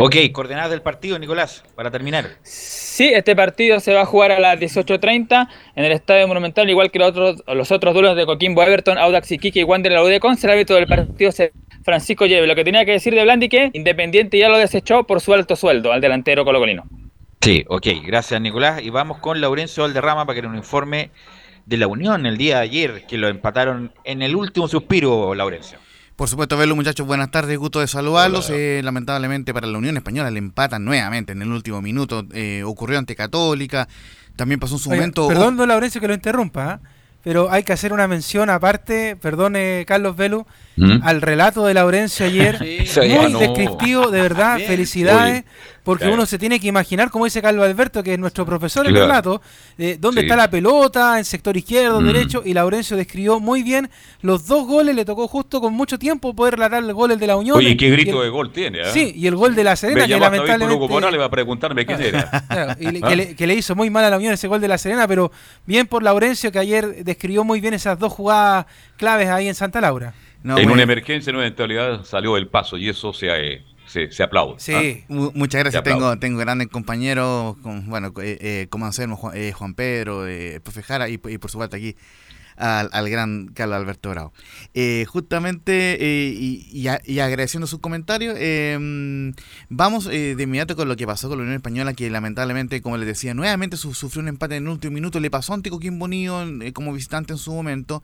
Ok, coordenadas del partido, Nicolás, para terminar. Sí, este partido se va a jugar a las 18.30 en el Estadio Monumental, igual que los otros, los otros duelos de Coquimbo Everton, Audax Iquique y Wander la UD Conce. El árbitro del partido es Francisco Lleve. Lo que tenía que decir de Blandi que Independiente ya lo desechó por su alto sueldo al delantero colocolino. Sí, ok, gracias Nicolás. Y vamos con Laurencio Valderrama para que nos informe de la Unión el día de ayer, que lo empataron en el último suspiro, Laurencio. Por supuesto, verlo muchachos, buenas tardes, gusto de saludarlos. Eh, lamentablemente para la Unión Española le empatan nuevamente en el último minuto. Eh, ocurrió ante Católica, también pasó en su momento... Perdón, don Laurencio, que lo interrumpa, ¿ah? pero hay que hacer una mención aparte, perdone Carlos Velu, ¿Mm? al relato de Laurencio ayer. Sí. Muy no. descriptivo, de verdad, Bien. felicidades. Oye, porque claro. uno se tiene que imaginar, como dice Carlos Alberto, que es nuestro profesor en Claro. relato, eh, dónde Sí. está la pelota, en sector izquierdo, Mm. derecho, y Laurencio describió muy bien los dos goles, le tocó justo con mucho tiempo poder relatar el gol el de la Unión. Oye, qué y grito el- de gol tiene, ¿ah? Sí, y el gol de la Serena, Me que lamentablemente... Hugo Morales para preguntarme quién era. Claro, y le- ¿Ah? que, le, que le hizo muy mal a la Unión ese gol de la Serena, pero bien por Laurencio que ayer describió muy bien esas dos jugadas claves ahí en Santa Laura. En una emergencia, en una eventualidad, salió el paso y eso se, eh, se, se aplaude. ¿ah? Mu- Muchas gracias. Tengo, tengo grandes compañeros, con, bueno, eh, eh, como Anselmo, Juan, eh, Juan Pedro, eh, profe Jara y, y por supuesto aquí al, al gran Carlos Alberto Bravo. Eh, justamente, eh, y, y a- y agradeciendo sus comentarios, eh, mm, vamos eh, de inmediato con lo que pasó con la Unión Española, que lamentablemente, como les decía, nuevamente su- sufrió un empate en el último minuto. Le pasó ante Coquimbo Unido eh, como visitante en su momento.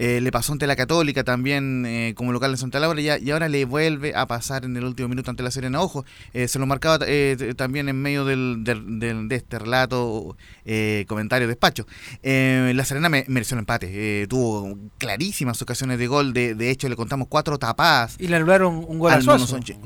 Eh, le pasó ante la Católica también eh, como local en Santa Laura y, y ahora le vuelve a pasar en el último minuto ante la Serena. Ojo, eh, se lo marcaba eh, también en medio del, del- del- de este relato, eh, comentario, despacho. Eh, la Serena me- mereció el empate, eh, tuvo clarísimas ocasiones de gol, de, de hecho le contamos cuatro tapadas. Y le anularon un gol al.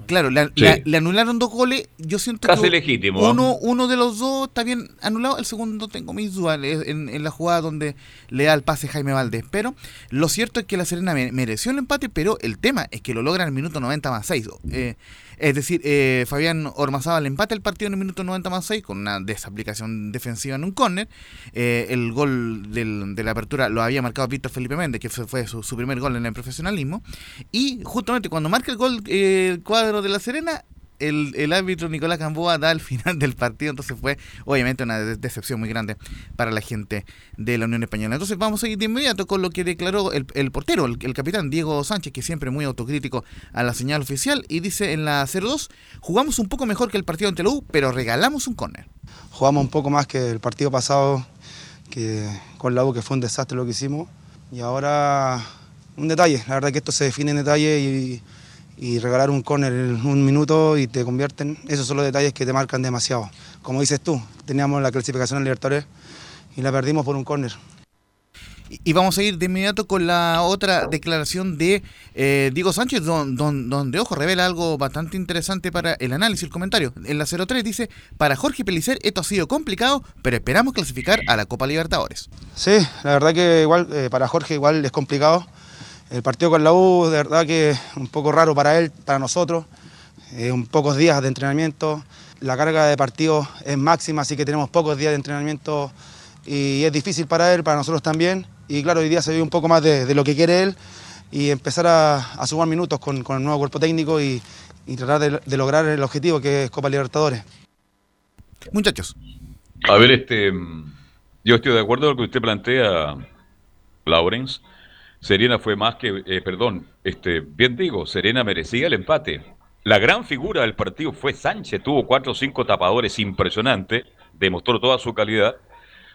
Claro, le, Sí. le- le anularon dos goles, yo siento Casi que legítimo, uno, uno de los dos está bien anulado, el segundo tengo mis dudas es en, en la jugada donde le da el pase Jaime Valdés, pero lo cierto es que la Serena me- mereció el empate, pero el tema es que lo logra en el minuto 90 más 6. Eh, es decir, eh, Fabián Ormazábal empata el partido en el minuto 90 más 6 con una desaplicación defensiva en un córner. Eh, el gol del- de la apertura lo había marcado Víctor Felipe Méndez, que fue, fue su, su primer gol en el profesionalismo. Y justamente cuando marca el gol eh, el cuadro de la Serena, el, el árbitro Nicolás Gamboa da al final del partido, entonces fue obviamente una de- decepción muy grande para la gente de la Unión Española. Entonces vamos a ir de inmediato con lo que declaró el, el portero, el, el capitán Diego Sánchez, que siempre muy autocrítico a la señal oficial, y dice en la 0-2, jugamos un poco mejor que el partido ante la U, pero regalamos un córner. jugamos un poco más que el partido pasado, que con la U, que fue un desastre lo que hicimos. Y ahora un detalle, la verdad que esto se define en detalle y, y regalar un córner en un minuto y te convierten, esos son los detalles que te marcan demasiado. Como dices tú, teníamos la clasificación en Libertadores y la perdimos por un córner. Y- Y vamos a ir de inmediato con la otra declaración de eh, Diego Sánchez, don- don- donde, ojo, revela algo bastante interesante para el análisis, el comentario. En la 03 dice, para Jorge Pelicer esto ha sido complicado, pero esperamos clasificar a la Copa Libertadores. Sí, la verdad que igual eh, para Jorge igual es complicado. El partido con la U, de verdad que un poco raro para él, para nosotros. Eh, un pocos días de entrenamiento. La carga de partido es máxima, así que tenemos pocos días de entrenamiento y es difícil para él, para nosotros también. Y claro, hoy día se ve un poco más de, de lo que quiere él y empezar a, a sumar minutos con, con el nuevo cuerpo técnico y, y tratar de, de lograr el objetivo que es Copa Libertadores. Muchachos. A ver, este, mm, yo estoy de acuerdo con lo que usted plantea, Lawrence. Serena fue más que, eh, perdón, este, bien digo, Serena merecía el empate. La gran figura del partido fue Sánchez, tuvo cuatro o cinco tapadores impresionantes, demostró toda su calidad.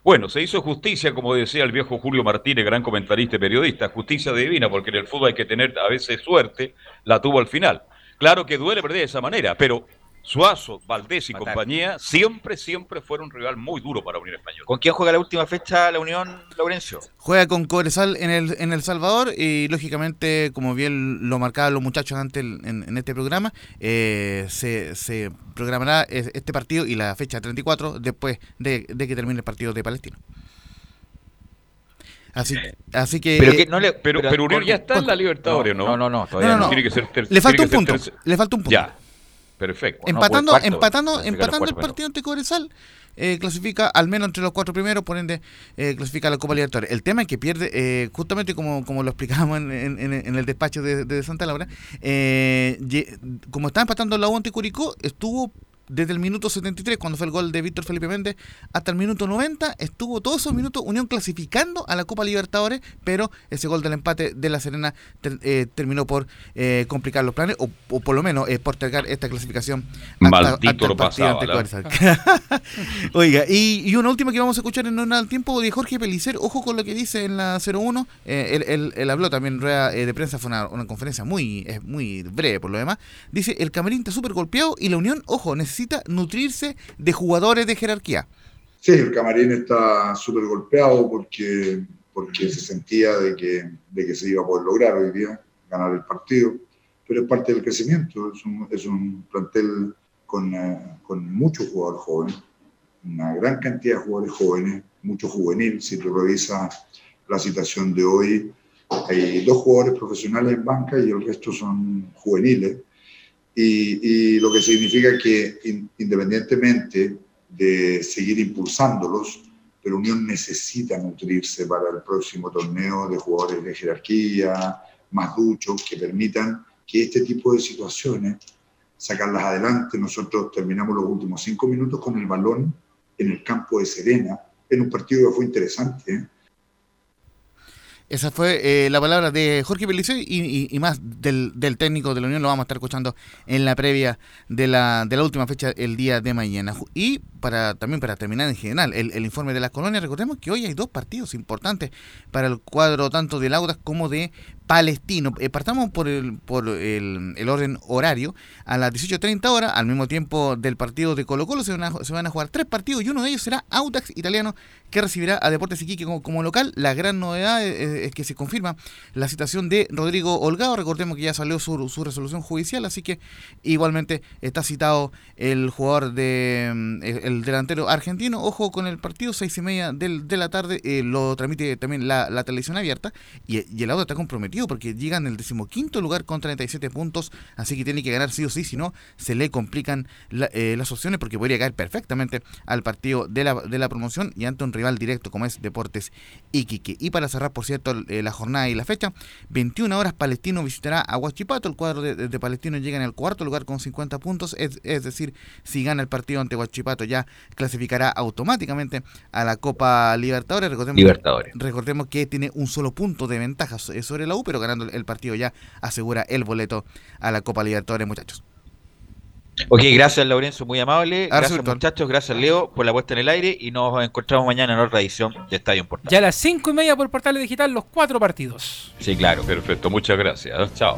Bueno, se hizo justicia, como decía el viejo Julio Martínez, gran comentarista y periodista, justicia divina, porque en el fútbol hay que tener a veces suerte, la tuvo al final. Claro que duele perder de esa manera, pero Suazo, Valdés y compañía siempre, siempre fueron un rival muy duro para Unión Española. ¿Con quién juega la última fecha la Unión, Laurencio? Juega con Cobresal en el, en el Salvador y lógicamente, como bien lo marcaban los muchachos antes en, en este programa, eh, se, se programará es- este partido y la fecha 34 después de, de que termine el partido de Palestina. Así, así que... Pero que no le- pero- pero Unión ya está en la Libertadores, ¿no? No, no, no, todavía no. Tiene que ser ter- Le falta un punto. Le falta un punto. Ya. Perfecto. empatando, cuarto, empatando, empatando el partido ante Cobresal, eh, clasifica al menos entre los cuatro primeros, por ende, eh, clasifica a la Copa Libertadores. El tema es que pierde, eh, justamente como, como lo explicábamos en, en- en- el despacho de, de Santa Laura, eh, como está empatando la U ante Curicó, estuvo desde el minuto 73, cuando fue el gol de Víctor Felipe Méndez, hasta el minuto 90, estuvo todos esos minutos Unión clasificando a la Copa Libertadores, pero ese gol del empate de La Serena ter- eh, terminó por eh, complicar los planes, o, o por lo menos eh, postergar esta clasificación hasta, Maldito hasta lo pasaba. Oiga, y, y una última que vamos a escuchar en el tiempo de Jorge Pelicer, ojo con lo que dice en la 01, eh, él, él- él habló también en rueda eh, de prensa, fue una, una conferencia muy, muy breve por lo demás, dice, el Camerín está súper golpeado y la Unión, ojo, necesita nutrirse de jugadores de jerarquía. Sí, el camarín está súper golpeado porque, porque se sentía de que, de que se iba a poder lograr hoy día, ganar el partido, pero es parte del crecimiento, es un, es un plantel con, eh, con muchos jugadores jóvenes, una gran cantidad de jugadores jóvenes, mucho juvenil, si tú revisas la situación de hoy, hay dos jugadores profesionales en banca y el resto son juveniles, y, y lo que significa que in- independientemente de seguir impulsándolos, pero Unión necesita nutrirse para el próximo torneo de jugadores de jerarquía, más duchos, que permitan que este tipo de situaciones sacarlas adelante. Nosotros terminamos los últimos cinco minutos con el balón en el campo de Serena, en un partido que fue interesante. ¿eh? Esa fue eh, la palabra de Jorge Pelicer y, y- y más del, del técnico de la Unión lo vamos a estar escuchando en la previa de la, de la última fecha el día de mañana. Y para también para terminar en general el, el informe de las colonias, recordemos que hoy hay dos partidos importantes para el cuadro tanto del Audax como de Palestino. Eh, partamos por el, por el, el orden horario. A las 18.30 horas, al mismo tiempo del partido de Colo Colo, se van, a, jugar tres partidos y uno de ellos será Audax Italiano que recibirá a Deportes Iquique como, local. La gran novedad es, es que se confirma la situación de Rodrigo Holgado. Recordemos que ya salió su, su resolución judicial, así que igualmente está citado el jugador de mm, el delantero argentino. Ojo con el partido, seis y media del, de la tarde, eh, lo transmite también la, la televisión abierta y, el auto está comprometido porque llega en el decimoquinto lugar con 37 puntos, así que tiene que ganar sí o sí, si no se le complican eh, las opciones porque podría caer perfectamente al partido de la, de la promoción y ante un rival directo como es Deportes Iquique. Y para cerrar, por cierto, eh, la jornada y la fecha, 21 horas Palestino visitará a Huachipato, el cuadro de, Palestino llega en el cuarto lugar con 50 puntos, es, es decir, si gana el partido ante Huachipato ya clasificará automáticamente a la Copa Libertadores. Recordemos, Libertadores. recordemos que tiene un solo punto de ventaja sobre la U, pero ganando el partido ya asegura el boleto a la Copa Libertadores, muchachos. Ok, gracias Laurencio, muy amable. Gracias muchachos, gracias Leo por la puesta en el aire y nos encontramos mañana en otra edición de Estadio Portal. Ya a las cinco y media por Portales Digital, los cuatro partidos. Sí, claro. Perfecto, muchas gracias. Chao.